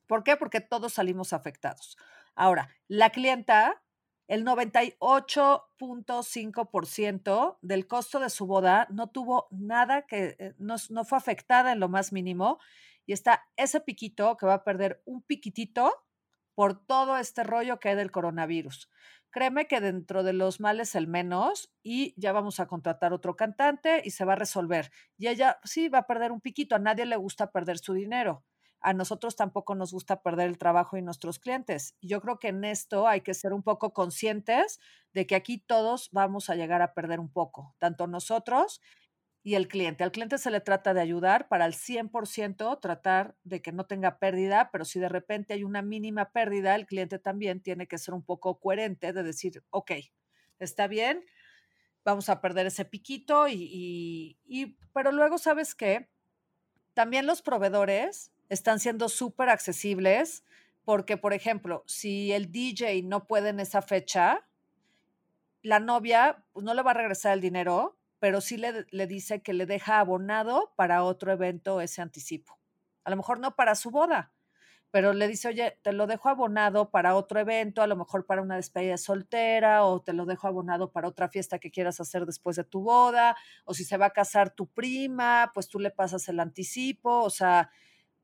¿Por qué? Porque todos salimos afectados. Ahora, la clienta el 98.5% del costo de su boda no tuvo nada que, eh, no, no, fue afectada en lo más mínimo y está ese piquito que va a perder un piquitito por todo este rollo que hay del coronavirus. Créeme que dentro de los males el menos y ya vamos a contratar otro cantante y se va a resolver. Y ella sí va a perder un piquito, a nadie le gusta perder su dinero a nosotros tampoco nos gusta perder el trabajo y nuestros clientes. Yo creo que en esto hay que ser un poco conscientes de que aquí todos vamos a llegar a perder un poco, tanto nosotros y el cliente. Al cliente se le trata de ayudar para al 100% tratar de que no tenga pérdida, pero si de repente hay una mínima pérdida, el cliente también tiene que ser un poco coherente de decir, ok, está bien, vamos a perder ese piquito y, y, y pero luego sabes qué, también los proveedores están siendo súper accesibles porque, por ejemplo, si el DJ no puede en esa fecha, la novia pues, no le va a regresar el dinero, pero sí le, le dice que le deja abonado para otro evento ese anticipo. A lo mejor no para su boda, pero le dice, oye, te lo dejo abonado para otro evento, a lo mejor para una despedida soltera, o te lo dejo abonado para otra fiesta que quieras hacer después de tu boda, o si se va a casar tu prima, pues tú le pasas el anticipo, o sea,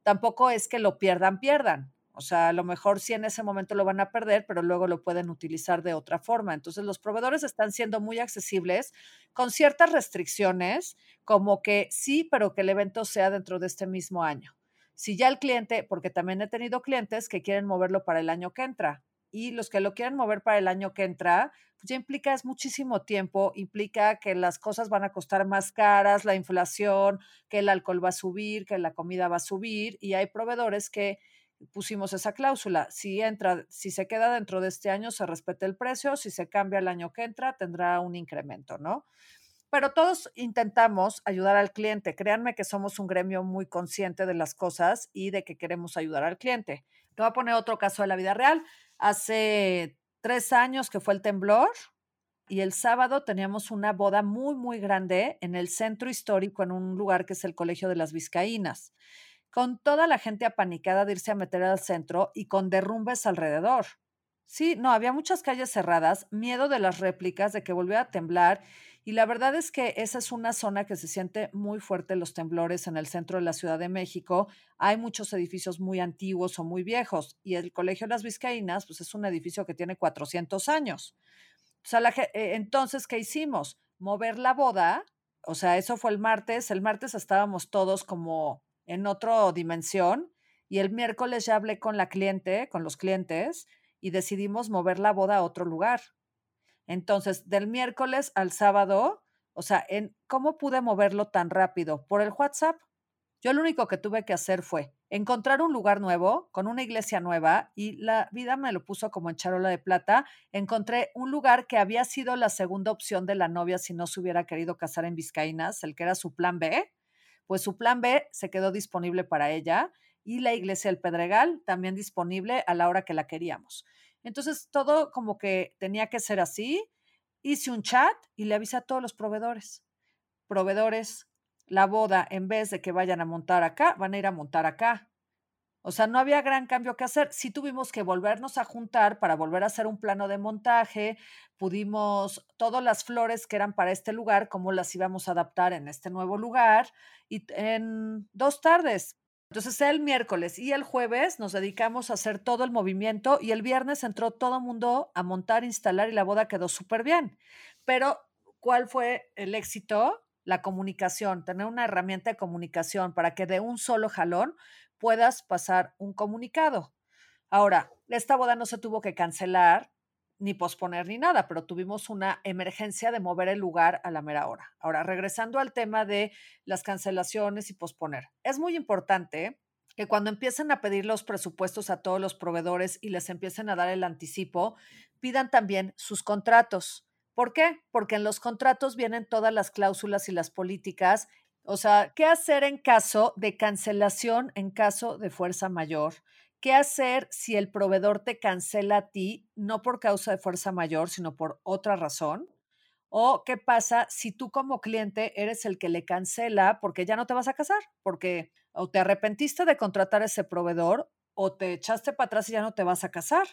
tampoco es que lo pierdan, pierdan. O sea, a lo mejor sí en ese momento lo van a perder, pero luego lo pueden utilizar de otra forma. Entonces, los proveedores están siendo muy accesibles con ciertas restricciones, como que sí, pero que el evento sea dentro de este mismo año. Si ya el cliente, porque también he tenido clientes que quieren moverlo para el año que entra, y los que lo quieren mover para el año que entra, pues ya implica es muchísimo tiempo, implica que las cosas van a costar más caras, la inflación, que el alcohol va a subir, que la comida va a subir y hay proveedores que pusimos esa cláusula. Si entra, si se queda dentro de este año, se respeta el precio, si se cambia el año que entra, tendrá un incremento, ¿no? Pero todos intentamos ayudar al cliente. Créanme que somos un gremio muy consciente de las cosas y de que queremos ayudar al cliente. Te voy a poner otro caso de la vida real hace tres años que fue el temblor y el sábado teníamos una boda muy, muy grande en el centro histórico, en un lugar que es el Colegio de las Vizcaínas, con toda la gente apanicada de irse a meter al centro y con derrumbes alrededor. Sí, no, había muchas calles cerradas, miedo de las réplicas, de que volviera a temblar y la verdad es que esa es una zona que se siente muy fuerte los temblores en el centro de la Ciudad de México. Hay muchos edificios muy antiguos o muy viejos y el Colegio de las Vizcaínas pues es un edificio que tiene 400 años. O sea, eh, entonces, ¿qué hicimos? Mover la boda, o sea, eso fue el martes. El martes estábamos todos como en otra dimensión y el miércoles ya hablé con la cliente, con los clientes y decidimos mover la boda a otro lugar. Entonces, del miércoles al sábado, o sea, en, ¿cómo pude moverlo tan rápido? Por el WhatsApp. Yo lo único que tuve que hacer fue encontrar un lugar nuevo, con una iglesia nueva, y la vida me lo puso como en charola de plata. Encontré un lugar que había sido la segunda opción de la novia si no se hubiera querido casar en Vizcaínas, el que era su plan B. Pues su plan B se quedó disponible para ella y la iglesia del Pedregal también disponible a la hora que la queríamos. Entonces, todo como que tenía que ser así. Hice un chat y le avisé a todos los proveedores. Proveedores, la boda, en vez de que vayan a montar acá, van a ir a montar acá. O sea, no había gran cambio que hacer. Sí tuvimos que volvernos a juntar para volver a hacer un plano de montaje. Pudimos, todas las flores que eran para este lugar, cómo las íbamos a adaptar en este nuevo lugar. Y en dos tardes entonces el miércoles y el jueves nos dedicamos a hacer todo el movimiento y el viernes entró todo el mundo a montar, instalar y la boda quedó súper bien. Pero, ¿cuál fue el éxito? La comunicación, tener una herramienta de comunicación para que de un solo jalón puedas pasar un comunicado. Ahora, esta boda no se tuvo que cancelar ni posponer ni nada, pero tuvimos una emergencia de mover el lugar a la mera hora. Ahora, regresando al tema de las cancelaciones y posponer, es muy importante que cuando empiecen a pedir los presupuestos a todos los proveedores y les empiecen a dar el anticipo, pidan también sus contratos. ¿Por qué? Porque en los contratos vienen todas las cláusulas y las políticas. O sea, ¿qué hacer en caso de cancelación en caso de fuerza mayor? ¿Qué hacer si el proveedor te cancela a ti, no por causa de fuerza mayor, sino por otra razón? ¿O qué pasa si tú como cliente eres el que le cancela porque ya no te vas a casar? Porque o te arrepentiste de contratar a ese proveedor o te echaste para atrás y ya no te vas a casar.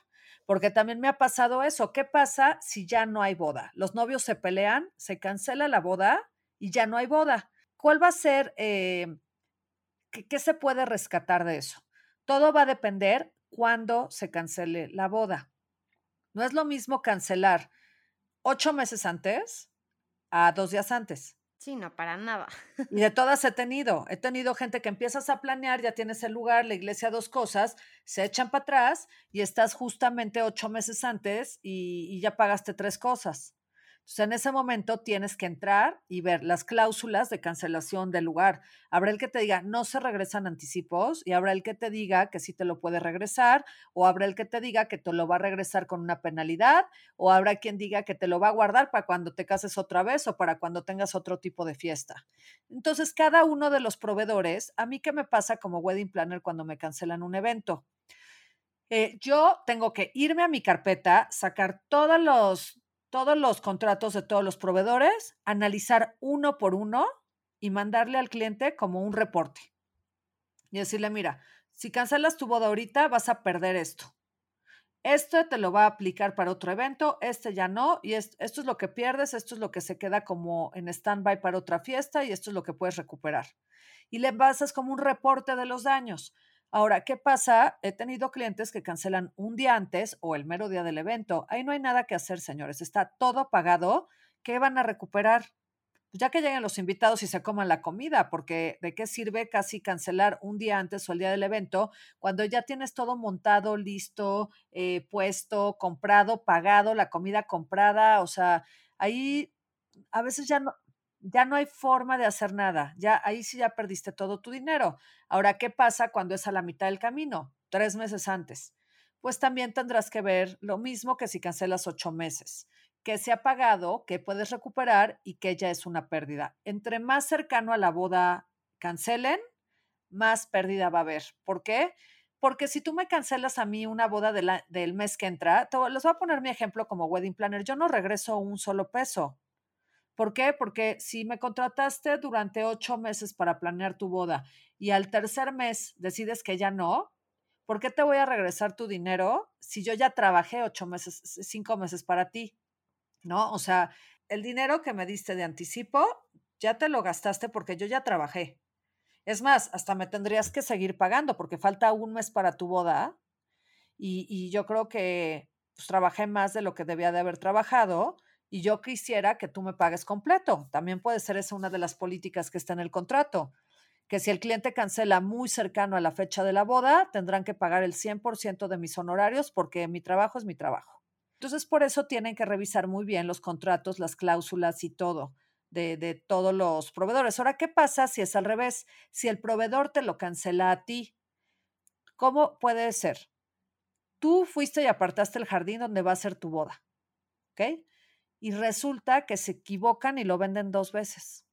Porque también me ha pasado eso. ¿Qué pasa si ya no hay boda? Los novios se pelean, se cancela la boda y ya no hay boda. ¿Cuál va a ser, eh, qué se puede rescatar de eso? Todo va a depender cuándo se cancele la boda. No es lo mismo cancelar ocho meses antes a dos días antes. Sí, no, para nada. Y de (laughs) todas he tenido. He tenido gente que empiezas a planear, ya tienes el lugar, la iglesia, dos cosas, se echan para atrás y estás justamente ocho meses antes y, y ya pagaste tres cosas. En ese momento tienes que entrar y ver las cláusulas de cancelación del lugar. Habrá el que te diga, no se regresan anticipos, y habrá el que te diga que sí te lo puede regresar, o habrá el que te diga que te lo va a regresar con una penalidad, o habrá quien diga que te lo va a guardar para cuando te cases otra vez o para cuando tengas otro tipo de fiesta. Entonces, cada uno de los proveedores, a mí qué me pasa como wedding planner cuando me cancelan un evento. Eh, yo tengo que irme a mi carpeta, sacar todos los, todos los contratos de todos los proveedores, analizar uno por uno y mandarle al cliente como un reporte. Y decirle, mira, si cancelas tu boda ahorita, vas a perder esto. Esto te lo va a aplicar para otro evento, este ya no, y esto es lo que pierdes, esto es lo que se queda como en stand-by para otra fiesta y esto es lo que puedes recuperar. Y le basas como un reporte de los daños. Ahora, ¿qué pasa? He tenido clientes que cancelan un día antes o el mero día del evento. Ahí no hay nada que hacer, señores. Está todo pagado. ¿Qué van a recuperar? Pues ya que lleguen los invitados y se coman la comida, porque ¿de qué sirve casi cancelar un día antes o el día del evento cuando ya tienes todo montado, listo, eh, puesto, comprado, pagado, la comida comprada? O sea, ahí a veces ya no, ya no hay forma de hacer nada. Ya ahí sí ya perdiste todo tu dinero. Ahora, ¿qué pasa cuando es a la mitad del camino? Tres meses antes. Pues también tendrás que ver lo mismo que si cancelas ocho meses, que se ha pagado, que puedes recuperar y que ya es una pérdida. Entre más cercano a la boda cancelen, más pérdida va a haber. ¿Por qué? Porque si tú me cancelas a mí una boda del mes que entra, les voy a poner mi ejemplo como wedding planner, yo no regreso un solo peso. ¿Por qué? Porque si me contrataste durante ocho meses para planear tu boda y al tercer mes decides que ya no, ¿por qué te voy a regresar tu dinero si yo ya trabajé ocho meses, cinco meses para ti? ¿No? O sea, el dinero que me diste de anticipo, ya te lo gastaste porque yo ya trabajé. Es más, hasta me tendrías que seguir pagando porque falta un mes para tu boda y, yo creo que pues, trabajé más de lo que debía de haber trabajado y yo quisiera que tú me pagues completo. También puede ser esa una de las políticas que está en el contrato, que si el cliente cancela muy cercano a la fecha de la boda, tendrán que pagar el 100% de mis honorarios porque mi trabajo es mi trabajo. Entonces, por eso tienen que revisar muy bien los contratos, las cláusulas y todo de, de todos los proveedores. Ahora, ¿qué pasa si es al revés? Si el proveedor te lo cancela a ti, ¿Cómo puede ser? Tú fuiste y apartaste el jardín donde va a ser tu boda, ¿ok? Y resulta que se equivocan y lo venden dos veces.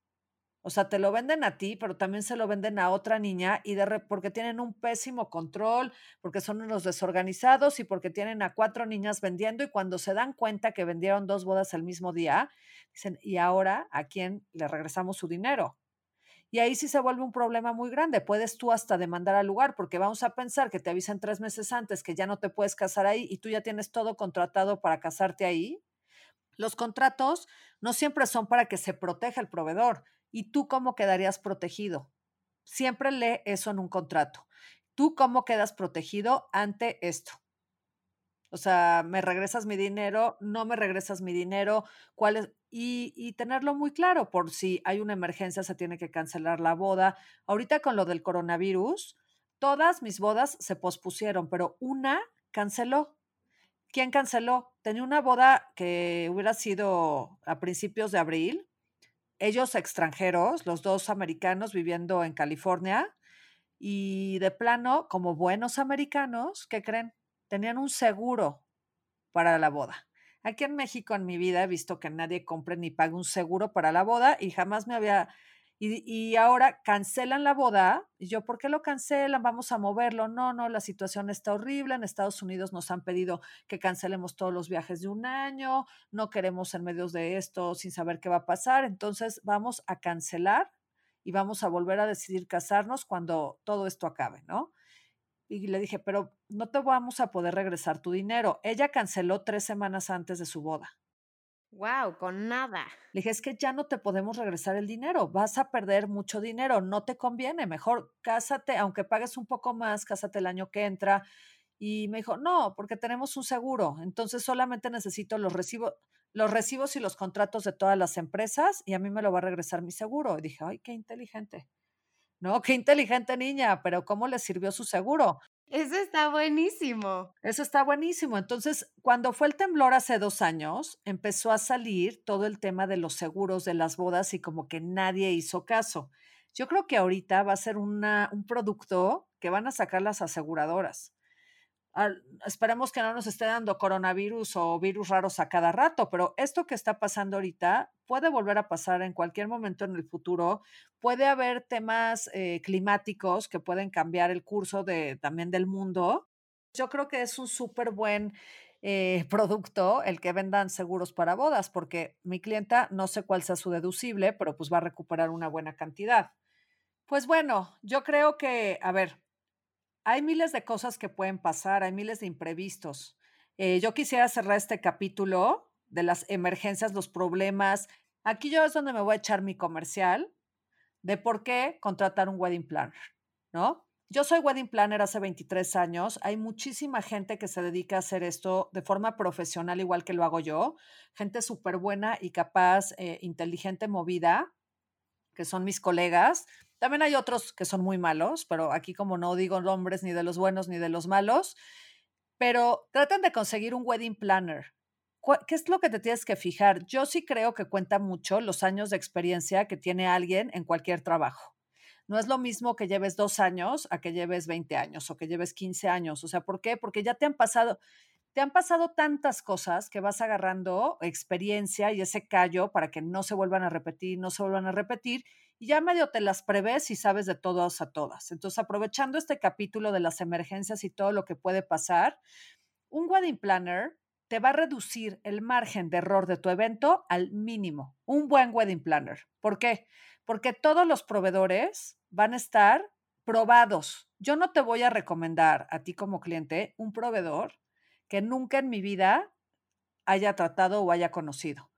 O sea, te lo venden a ti, pero también se lo venden a otra niña y de porque tienen un pésimo control, porque son unos desorganizados y porque tienen a cuatro niñas vendiendo y cuando se dan cuenta que vendieron dos bodas el mismo día, dicen, ¿y ahora a quién le regresamos su dinero? Y ahí sí se vuelve un problema muy grande. Puedes tú hasta demandar al lugar porque vamos a pensar que te avisan tres meses antes que ya no te puedes casar ahí y tú ya tienes todo contratado para casarte ahí. Los contratos no siempre son para que se proteja el proveedor ¿Y tú cómo quedarías protegido? Siempre lee eso en un contrato. ¿Tú cómo quedas protegido ante esto? O sea, ¿me regresas mi dinero? ¿No me regresas mi dinero? ¿Cuál es? Y, y, tenerlo muy claro por si hay una emergencia, se tiene que cancelar la boda. Ahorita con lo del coronavirus, todas mis bodas se pospusieron, pero una canceló. ¿Quién canceló? Tenía una boda que hubiera sido a principios de abril, ellos extranjeros, los dos americanos viviendo en California, y de plano, como buenos americanos, ¿qué creen? Tenían un seguro para la boda. Aquí en México en mi vida he visto que nadie compre ni pague un seguro para la boda y jamás me había y, ahora cancelan la boda. Y yo, ¿por qué lo cancelan? Vamos a moverlo. No, no, la situación está horrible. En Estados Unidos nos han pedido que cancelemos todos los viajes de un año. No queremos en medio de esto sin saber qué va a pasar. Entonces vamos a cancelar y vamos a volver a decidir casarnos cuando todo esto acabe, ¿no? Y le dije, pero no te vamos a poder regresar tu dinero. Ella canceló tres semanas antes de su boda. Wow, con nada. Le dije, es que ya no te podemos regresar el dinero, vas a perder mucho dinero, no te conviene, mejor cásate, aunque pagues un poco más, cásate el año que entra. Y me dijo, no, porque tenemos un seguro, entonces solamente necesito los recibos, los recibos y los contratos de todas las empresas y a mí me lo va a regresar mi seguro. Y dije, ay, qué inteligente. No, qué inteligente niña, pero ¿cómo le sirvió su seguro? Eso está buenísimo. Eso está buenísimo. Entonces, cuando fue el temblor hace dos años, empezó a salir todo el tema de los seguros de las bodas y como que nadie hizo caso. Yo creo que ahorita va a ser una, un producto que van a sacar las aseguradoras esperemos que no nos esté dando coronavirus o virus raros a cada rato, pero esto que está pasando ahorita puede volver a pasar en cualquier momento en el futuro. Puede haber temas eh, climáticos que pueden cambiar el curso de, también del mundo. Yo creo que es un súper buen eh, (laughs) producto el que vendan seguros para bodas, porque mi clienta no sé cuál sea su deducible, pero pues va a recuperar una buena cantidad. Pues bueno, yo creo que, a ver, hay miles de cosas que pueden pasar, hay miles de imprevistos. Eh, yo quisiera cerrar este capítulo de las emergencias, los problemas. Aquí yo es donde me voy a echar mi comercial de por qué contratar un wedding planner, ¿no? Yo soy wedding planner hace 23 años. Hay muchísima gente que se dedica a hacer esto de forma profesional, igual que lo hago yo. Gente súper buena y capaz, eh, inteligente, movida, que son mis colegas. También hay otros que son muy malos, pero aquí como no digo nombres ni de los buenos ni de los malos, pero tratan de conseguir un wedding planner. ¿Qué es lo que te tienes que fijar? Yo sí creo que cuenta mucho los años de experiencia que tiene alguien en cualquier trabajo. No es lo mismo que lleves dos años a que lleves 20 años o que lleves 15 años. O sea, ¿por qué? Porque ya te han pasado, te han pasado tantas cosas que vas agarrando experiencia y ese callo para que no se vuelvan a repetir, no se vuelvan a repetir y ya medio te las prevés y sabes de todas a todas. Entonces, aprovechando este capítulo de las emergencias y todo lo que puede pasar, un wedding planner te va a reducir el margen de error de tu evento al mínimo. Un buen wedding planner. ¿Por qué? Porque todos los proveedores van a estar probados. Yo no te voy a recomendar a ti como cliente un proveedor que nunca en mi vida haya tratado o haya conocido.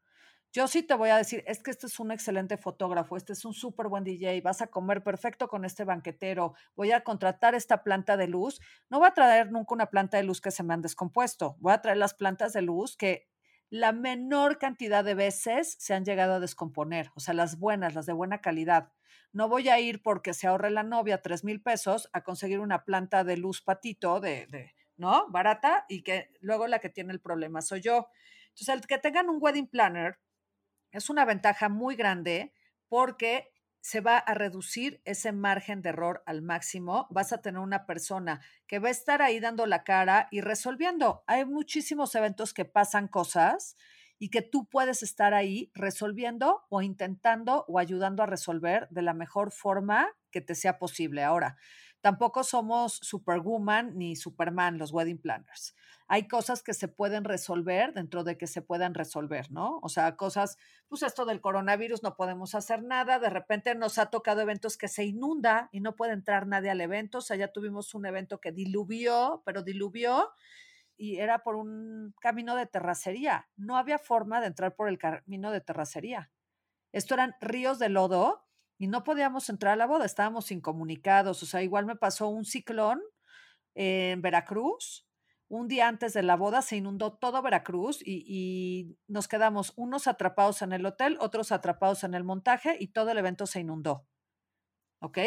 Yo sí te voy a decir, es que este es un excelente fotógrafo, este es un súper buen DJ, vas a comer perfecto con este banquetero, voy a contratar esta planta de luz. No voy a traer nunca una planta de luz que se me han descompuesto, voy a traer las plantas de luz que la menor cantidad de veces se han llegado a descomponer, o sea, las buenas, las de buena calidad. No voy a ir porque se ahorre la novia tres mil pesos a conseguir una planta de luz patito de, de, ¿no? Barata y que luego la que tiene el problema soy yo. Entonces, el que tengan un wedding planner es una ventaja muy grande porque se va a reducir ese margen de error al máximo. Vas a tener una persona que va a estar ahí dando la cara y resolviendo. Hay muchísimos eventos que pasan cosas y que tú puedes estar ahí resolviendo o intentando o ayudando a resolver de la mejor forma que te sea posible. Ahora, tampoco somos Superwoman ni Superman los wedding planners hay cosas que se pueden resolver dentro de que se puedan resolver, ¿no? O sea, cosas, pues esto del coronavirus no podemos hacer nada, de repente nos ha tocado eventos que se inunda y no puede entrar nadie al evento, o sea, ya tuvimos un evento que diluvió, pero diluvió y era por un camino de terracería, no había forma de entrar por el camino de terracería. Esto eran ríos de lodo y no podíamos entrar a la boda, estábamos incomunicados, o sea, igual me pasó un ciclón en Veracruz, un día antes de la boda se inundó todo Veracruz y, nos quedamos unos atrapados en el hotel, otros atrapados en el montaje y todo el evento se inundó. ¿Ok?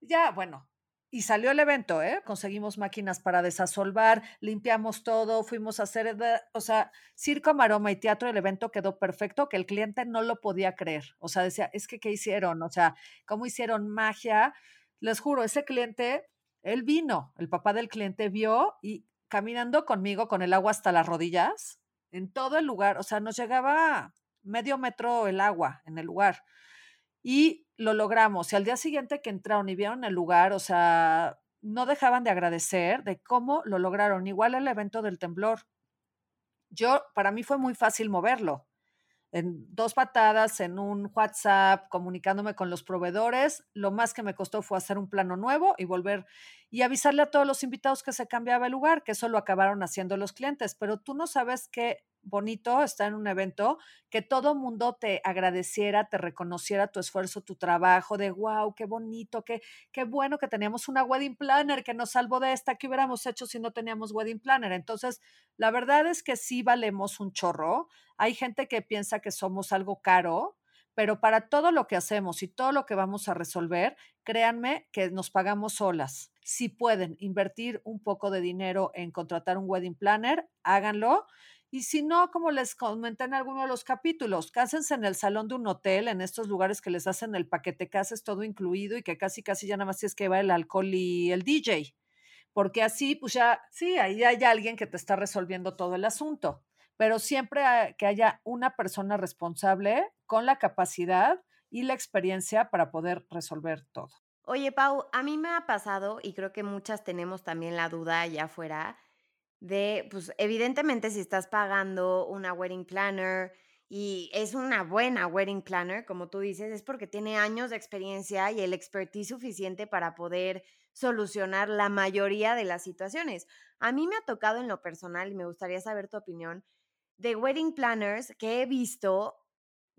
Ya, bueno, y salió el evento, ¿eh? Conseguimos máquinas para desasolvar, limpiamos todo, fuimos a hacer, o sea, circo, maroma y teatro, el evento quedó perfecto, que el cliente no lo podía creer. O sea, decía, es que, ¿qué hicieron? O sea, ¿cómo hicieron magia? Les juro, ese cliente, él vino, el papá del cliente vio y caminando conmigo con el agua hasta las rodillas, en todo el lugar, o sea, nos llegaba medio metro el agua en el lugar. Y lo logramos. Y al día siguiente que entraron y vieron el lugar, o sea, no dejaban de agradecer de cómo lo lograron. Igual el evento del temblor. Yo, para mí fue muy fácil moverlo en dos patadas, en un WhatsApp, comunicándome con los proveedores. Lo más que me costó fue hacer un plano nuevo y volver y avisarle a todos los invitados que se cambiaba el lugar, que eso lo acabaron haciendo los clientes. Pero tú no sabes qué bonito estar en un evento, que todo mundo te agradeciera, te reconociera tu esfuerzo, tu trabajo, de wow, qué bonito, qué, qué bueno que teníamos una wedding planner que nos salvó de esta que hubiéramos hecho si no teníamos wedding planner. Entonces, la verdad es que sí valemos un chorro. Hay gente que piensa que somos algo caro, pero para todo lo que hacemos y todo lo que vamos a resolver, créanme que nos pagamos solas. Si pueden invertir un poco de dinero en contratar un wedding planner, háganlo. Y si no, como les comenté en alguno de los capítulos, cásense en el salón de un hotel, en estos lugares que les hacen el paquete cases todo incluido y que casi casi ya nada más es que va el alcohol y el DJ. Porque así, pues ya, sí, ahí hay alguien que te está resolviendo todo el asunto pero siempre que haya una persona responsable con la capacidad y la experiencia para poder resolver todo. Oye, Pau, a mí me ha pasado, y creo que muchas tenemos también la duda allá afuera, de, pues evidentemente si estás pagando una wedding planner y es una buena wedding planner, como tú dices, es porque tiene años de experiencia y el expertise suficiente para poder solucionar la mayoría de las situaciones. A mí me ha tocado en lo personal, y me gustaría saber tu opinión, de wedding planners que he visto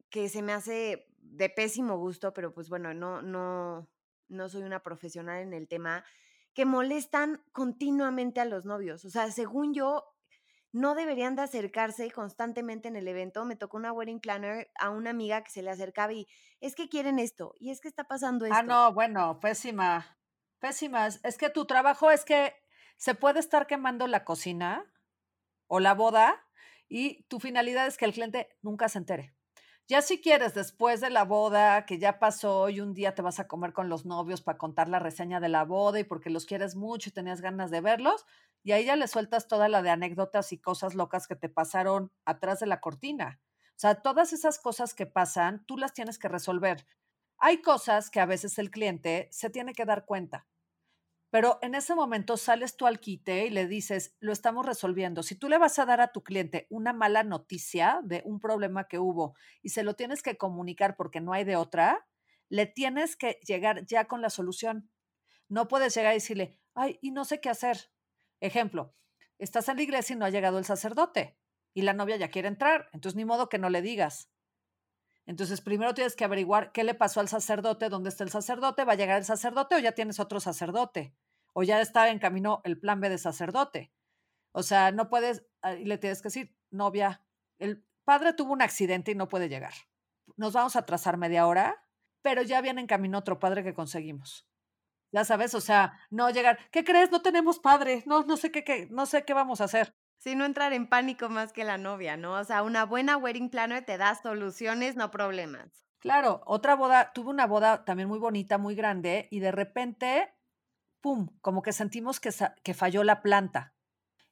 que se me hace de pésimo gusto, pero pues bueno, no, no, no soy una profesional en el tema, que molestan continuamente a los novios. O sea, según yo, no deberían de acercarse constantemente en el evento. Me tocó una wedding planner a una amiga que se le acercaba y es que quieren esto, y es que está pasando ah, esto. Ah, no, bueno, pésima, pésima. Es que tu trabajo es que se puede estar quemando la cocina o la boda y tu finalidad es que el cliente nunca se entere. Ya si quieres, después de la boda, que ya pasó y un día te vas a comer con los novios para contar la reseña de la boda y porque los quieres mucho y tenías ganas de verlos, y ahí ya le sueltas toda la de anécdotas y cosas locas que te pasaron atrás de la cortina. O sea, todas esas cosas que pasan, tú las tienes que resolver. Hay cosas que a veces el cliente se tiene que dar cuenta. Pero en ese momento sales tú al quite y le dices, lo estamos resolviendo. Si tú le vas a dar a tu cliente una mala noticia de un problema que hubo y se lo tienes que comunicar porque no hay de otra, le tienes que llegar ya con la solución. No puedes llegar y decirle, ay, y no sé qué hacer. Ejemplo, estás en la iglesia y no ha llegado el sacerdote y la novia ya quiere entrar, entonces ni modo que no le digas. Entonces, primero tienes que averiguar qué le pasó al sacerdote, dónde está el sacerdote, va a llegar el sacerdote o ya tienes otro sacerdote, o ya está en camino el plan B de sacerdote. O sea, no puedes, ah, y le tienes que decir, novia, el padre tuvo un accidente y no puede llegar. Nos vamos a atrasar media hora, pero ya viene en camino otro padre que conseguimos. Ya sabes, o sea, no llegar, ¿qué crees? No tenemos padre, no, no sé qué, qué, no sé qué vamos a hacer. Sí, no entrar en pánico más que la novia, ¿no? O sea, una buena wedding planner te da soluciones, no problemas. Claro, otra boda, tuve una boda también muy bonita, muy grande, y de repente, pum, como que sentimos que, que falló la planta.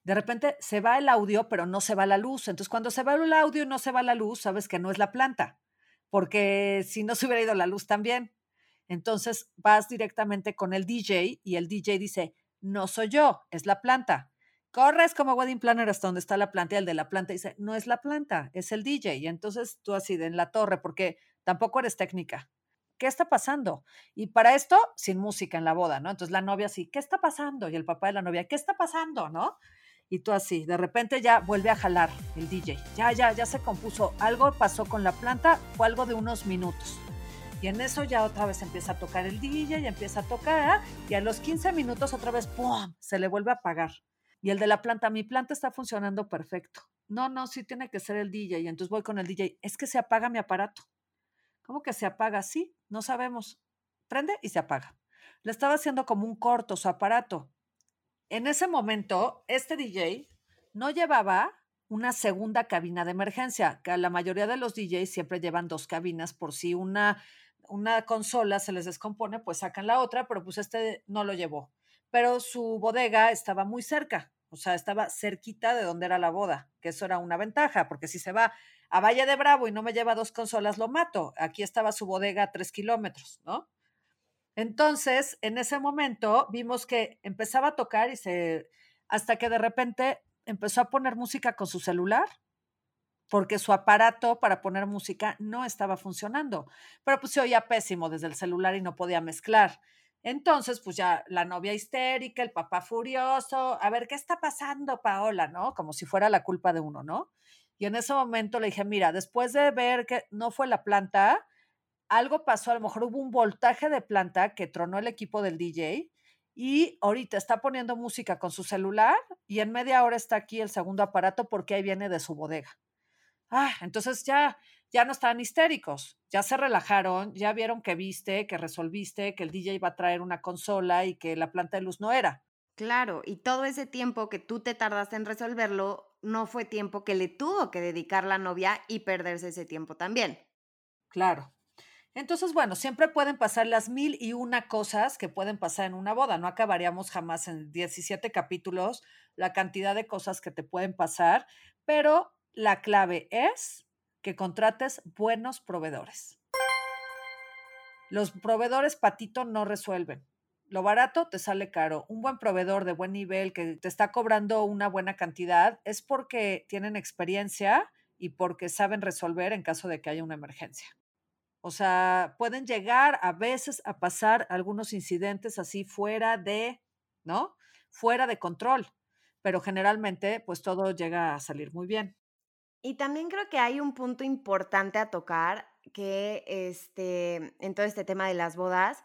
De repente se va el audio, pero no se va la luz. Entonces, cuando se va el audio y no se va la luz, sabes que no es la planta, porque si no se hubiera ido la luz también. Entonces vas directamente con el DJ y el DJ dice, no soy yo, es la planta. Corres como wedding planner hasta donde está la planta y el de la planta dice, no es la planta, es el DJ. Y entonces tú así de en la torre, porque tampoco eres técnica. ¿Qué está pasando? Y para esto, sin música en la boda, ¿no? Entonces la novia así, ¿qué está pasando? Y el papá de la novia, ¿qué está pasando? ¿No? Y tú así, de repente ya vuelve a jalar el DJ. Ya, ya, ya se compuso. Algo pasó con la planta, fue algo de unos minutos. Y en eso ya otra vez empieza a tocar el DJ y empieza a tocar. Y a los 15 minutos otra vez, ¡pum! Se le vuelve a apagar. Y el de la planta, mi planta está funcionando perfecto. No, no, sí tiene que ser el DJ. Y entonces voy con el DJ. Es que se apaga mi aparato. ¿Cómo que se apaga? Sí, no sabemos. Prende y se apaga. Le estaba haciendo como un corto su aparato. En ese momento, este DJ no llevaba una segunda cabina de emergencia, que la mayoría de los DJs siempre llevan dos cabinas por si una, una consola se les descompone, pues sacan la otra, pero pues este no lo llevó. Pero su bodega estaba muy cerca, o sea, estaba cerquita de donde era la boda, que eso era una ventaja, porque si se va a Valle de Bravo y no me lleva dos consolas, lo mato. Aquí estaba su bodega a tres kilómetros, ¿no? Entonces, en ese momento vimos que empezaba a tocar y se, hasta que de repente empezó a poner música con su celular, porque su aparato para poner música no estaba funcionando, pero pues se oía pésimo desde el celular y no podía mezclar. Entonces, pues ya la novia histérica, el papá furioso, a ver, ¿qué está pasando, Paola? ¿No? Como si fuera la culpa de uno, ¿no? Y en ese momento le dije, mira, después de ver que no fue la planta, algo pasó, a lo mejor hubo un voltaje de planta que tronó el equipo del DJ y ahorita está poniendo música con su celular y en media hora está aquí el segundo aparato porque ahí viene de su bodega. Ah, entonces ya, ya no estaban histéricos, ya se relajaron, ya vieron que viste, que resolviste, que el DJ iba a traer una consola y que la planta de luz no era. Claro, y todo ese tiempo que tú te tardaste en resolverlo, no fue tiempo que le tuvo que dedicar la novia y perderse ese tiempo también. Claro. Entonces, bueno, siempre pueden pasar las mil y una cosas que pueden pasar en una boda. No acabaríamos jamás en 17 capítulos la cantidad de cosas que te pueden pasar, pero la clave es que contrates buenos proveedores. Los proveedores patito no resuelven. Lo barato te sale caro. Un buen proveedor de buen nivel que te está cobrando una buena cantidad es porque tienen experiencia y porque saben resolver en caso de que haya una emergencia. O sea, pueden llegar a veces a pasar algunos incidentes así fuera de, ¿no? Fuera de control, pero generalmente pues todo llega a salir muy bien. Y también creo que hay un punto importante a tocar que este, en todo este tema de las bodas,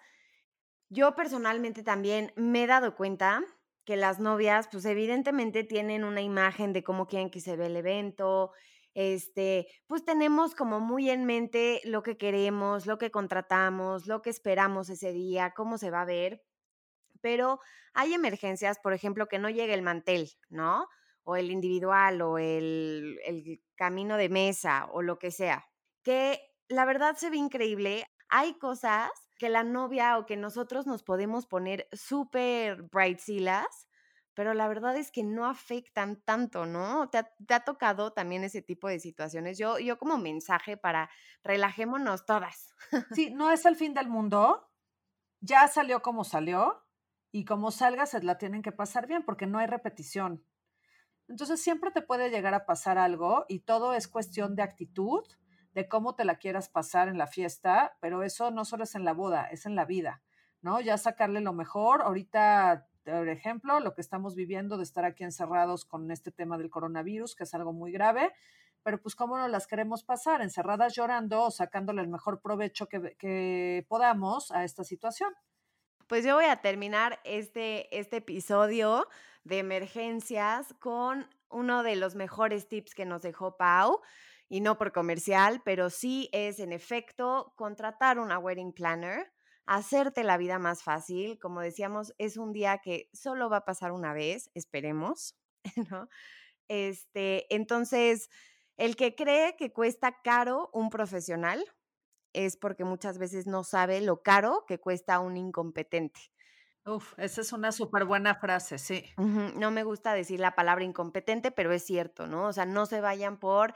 yo personalmente también me he dado cuenta que las novias, pues evidentemente tienen una imagen de cómo quieren que se ve el evento, este, pues tenemos como muy en mente lo que queremos, lo que contratamos, lo que esperamos ese día, cómo se va a ver, pero hay emergencias, por ejemplo, que no llegue el mantel, ¿no? O el individual o el, el camino de mesa o lo que sea, que la verdad se ve increíble. Hay cosas que la novia o que nosotros nos podemos poner súper brightsilas, pero la verdad es que no afectan tanto, ¿no? ¿Te ha, tocado también ese tipo de situaciones? Yo, yo como mensaje para relajémonos todas. Sí, (laughs) no es el fin del mundo, ya salió como salió y como salga se la tienen que pasar bien porque no hay repetición. Entonces siempre te puede llegar a pasar algo y todo es cuestión de actitud de cómo te la quieras pasar en la fiesta, pero eso no solo es en la boda, es en la vida, ¿no? Ya sacarle lo mejor. Ahorita, por ejemplo, lo que estamos viviendo de estar aquí encerrados con este tema del coronavirus, que es algo muy grave, pero pues cómo no las queremos pasar, encerradas llorando o sacándole el mejor provecho que, que podamos a esta situación. Pues yo voy a terminar este, este episodio de emergencias con uno de los mejores tips que nos dejó Pau y no por comercial, pero sí es en efecto contratar una wedding planner, hacerte la vida más fácil. Como decíamos, es un día que solo va a pasar una vez, esperemos, (laughs) ¿no? Este, entonces, el que cree que cuesta caro un profesional, es porque muchas veces no sabe lo caro que cuesta un incompetente. Uf, esa es una súper buena frase, sí. No me gusta decir la palabra incompetente, pero es cierto, ¿no? O sea, no se vayan por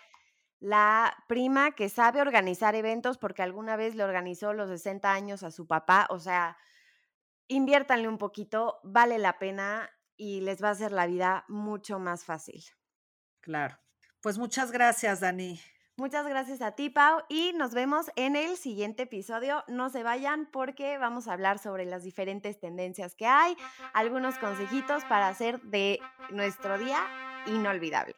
la prima que sabe organizar eventos porque alguna vez le organizó los 60 años a su papá. O sea, inviértanle un poquito, vale la pena y les va a hacer la vida mucho más fácil. Claro. Pues muchas gracias, Dani. Muchas gracias a ti, Pau, y nos vemos en el siguiente episodio. No se vayan porque vamos a hablar sobre las diferentes tendencias que hay, algunos consejitos para hacer de nuestro día inolvidable.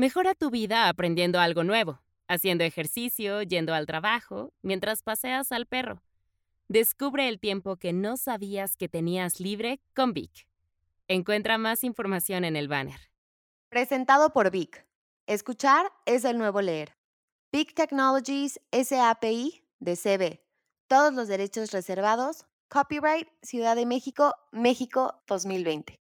Mejora tu vida aprendiendo algo nuevo, haciendo ejercicio, yendo al trabajo, mientras paseas al perro. Descubre el tiempo que no sabías que tenías libre con Vic. Encuentra más información en el banner. Presentado por Vic. Escuchar es el nuevo leer. Big Technologies SAPI de CB. Todos los derechos reservados. Copyright Ciudad de México, México 2020.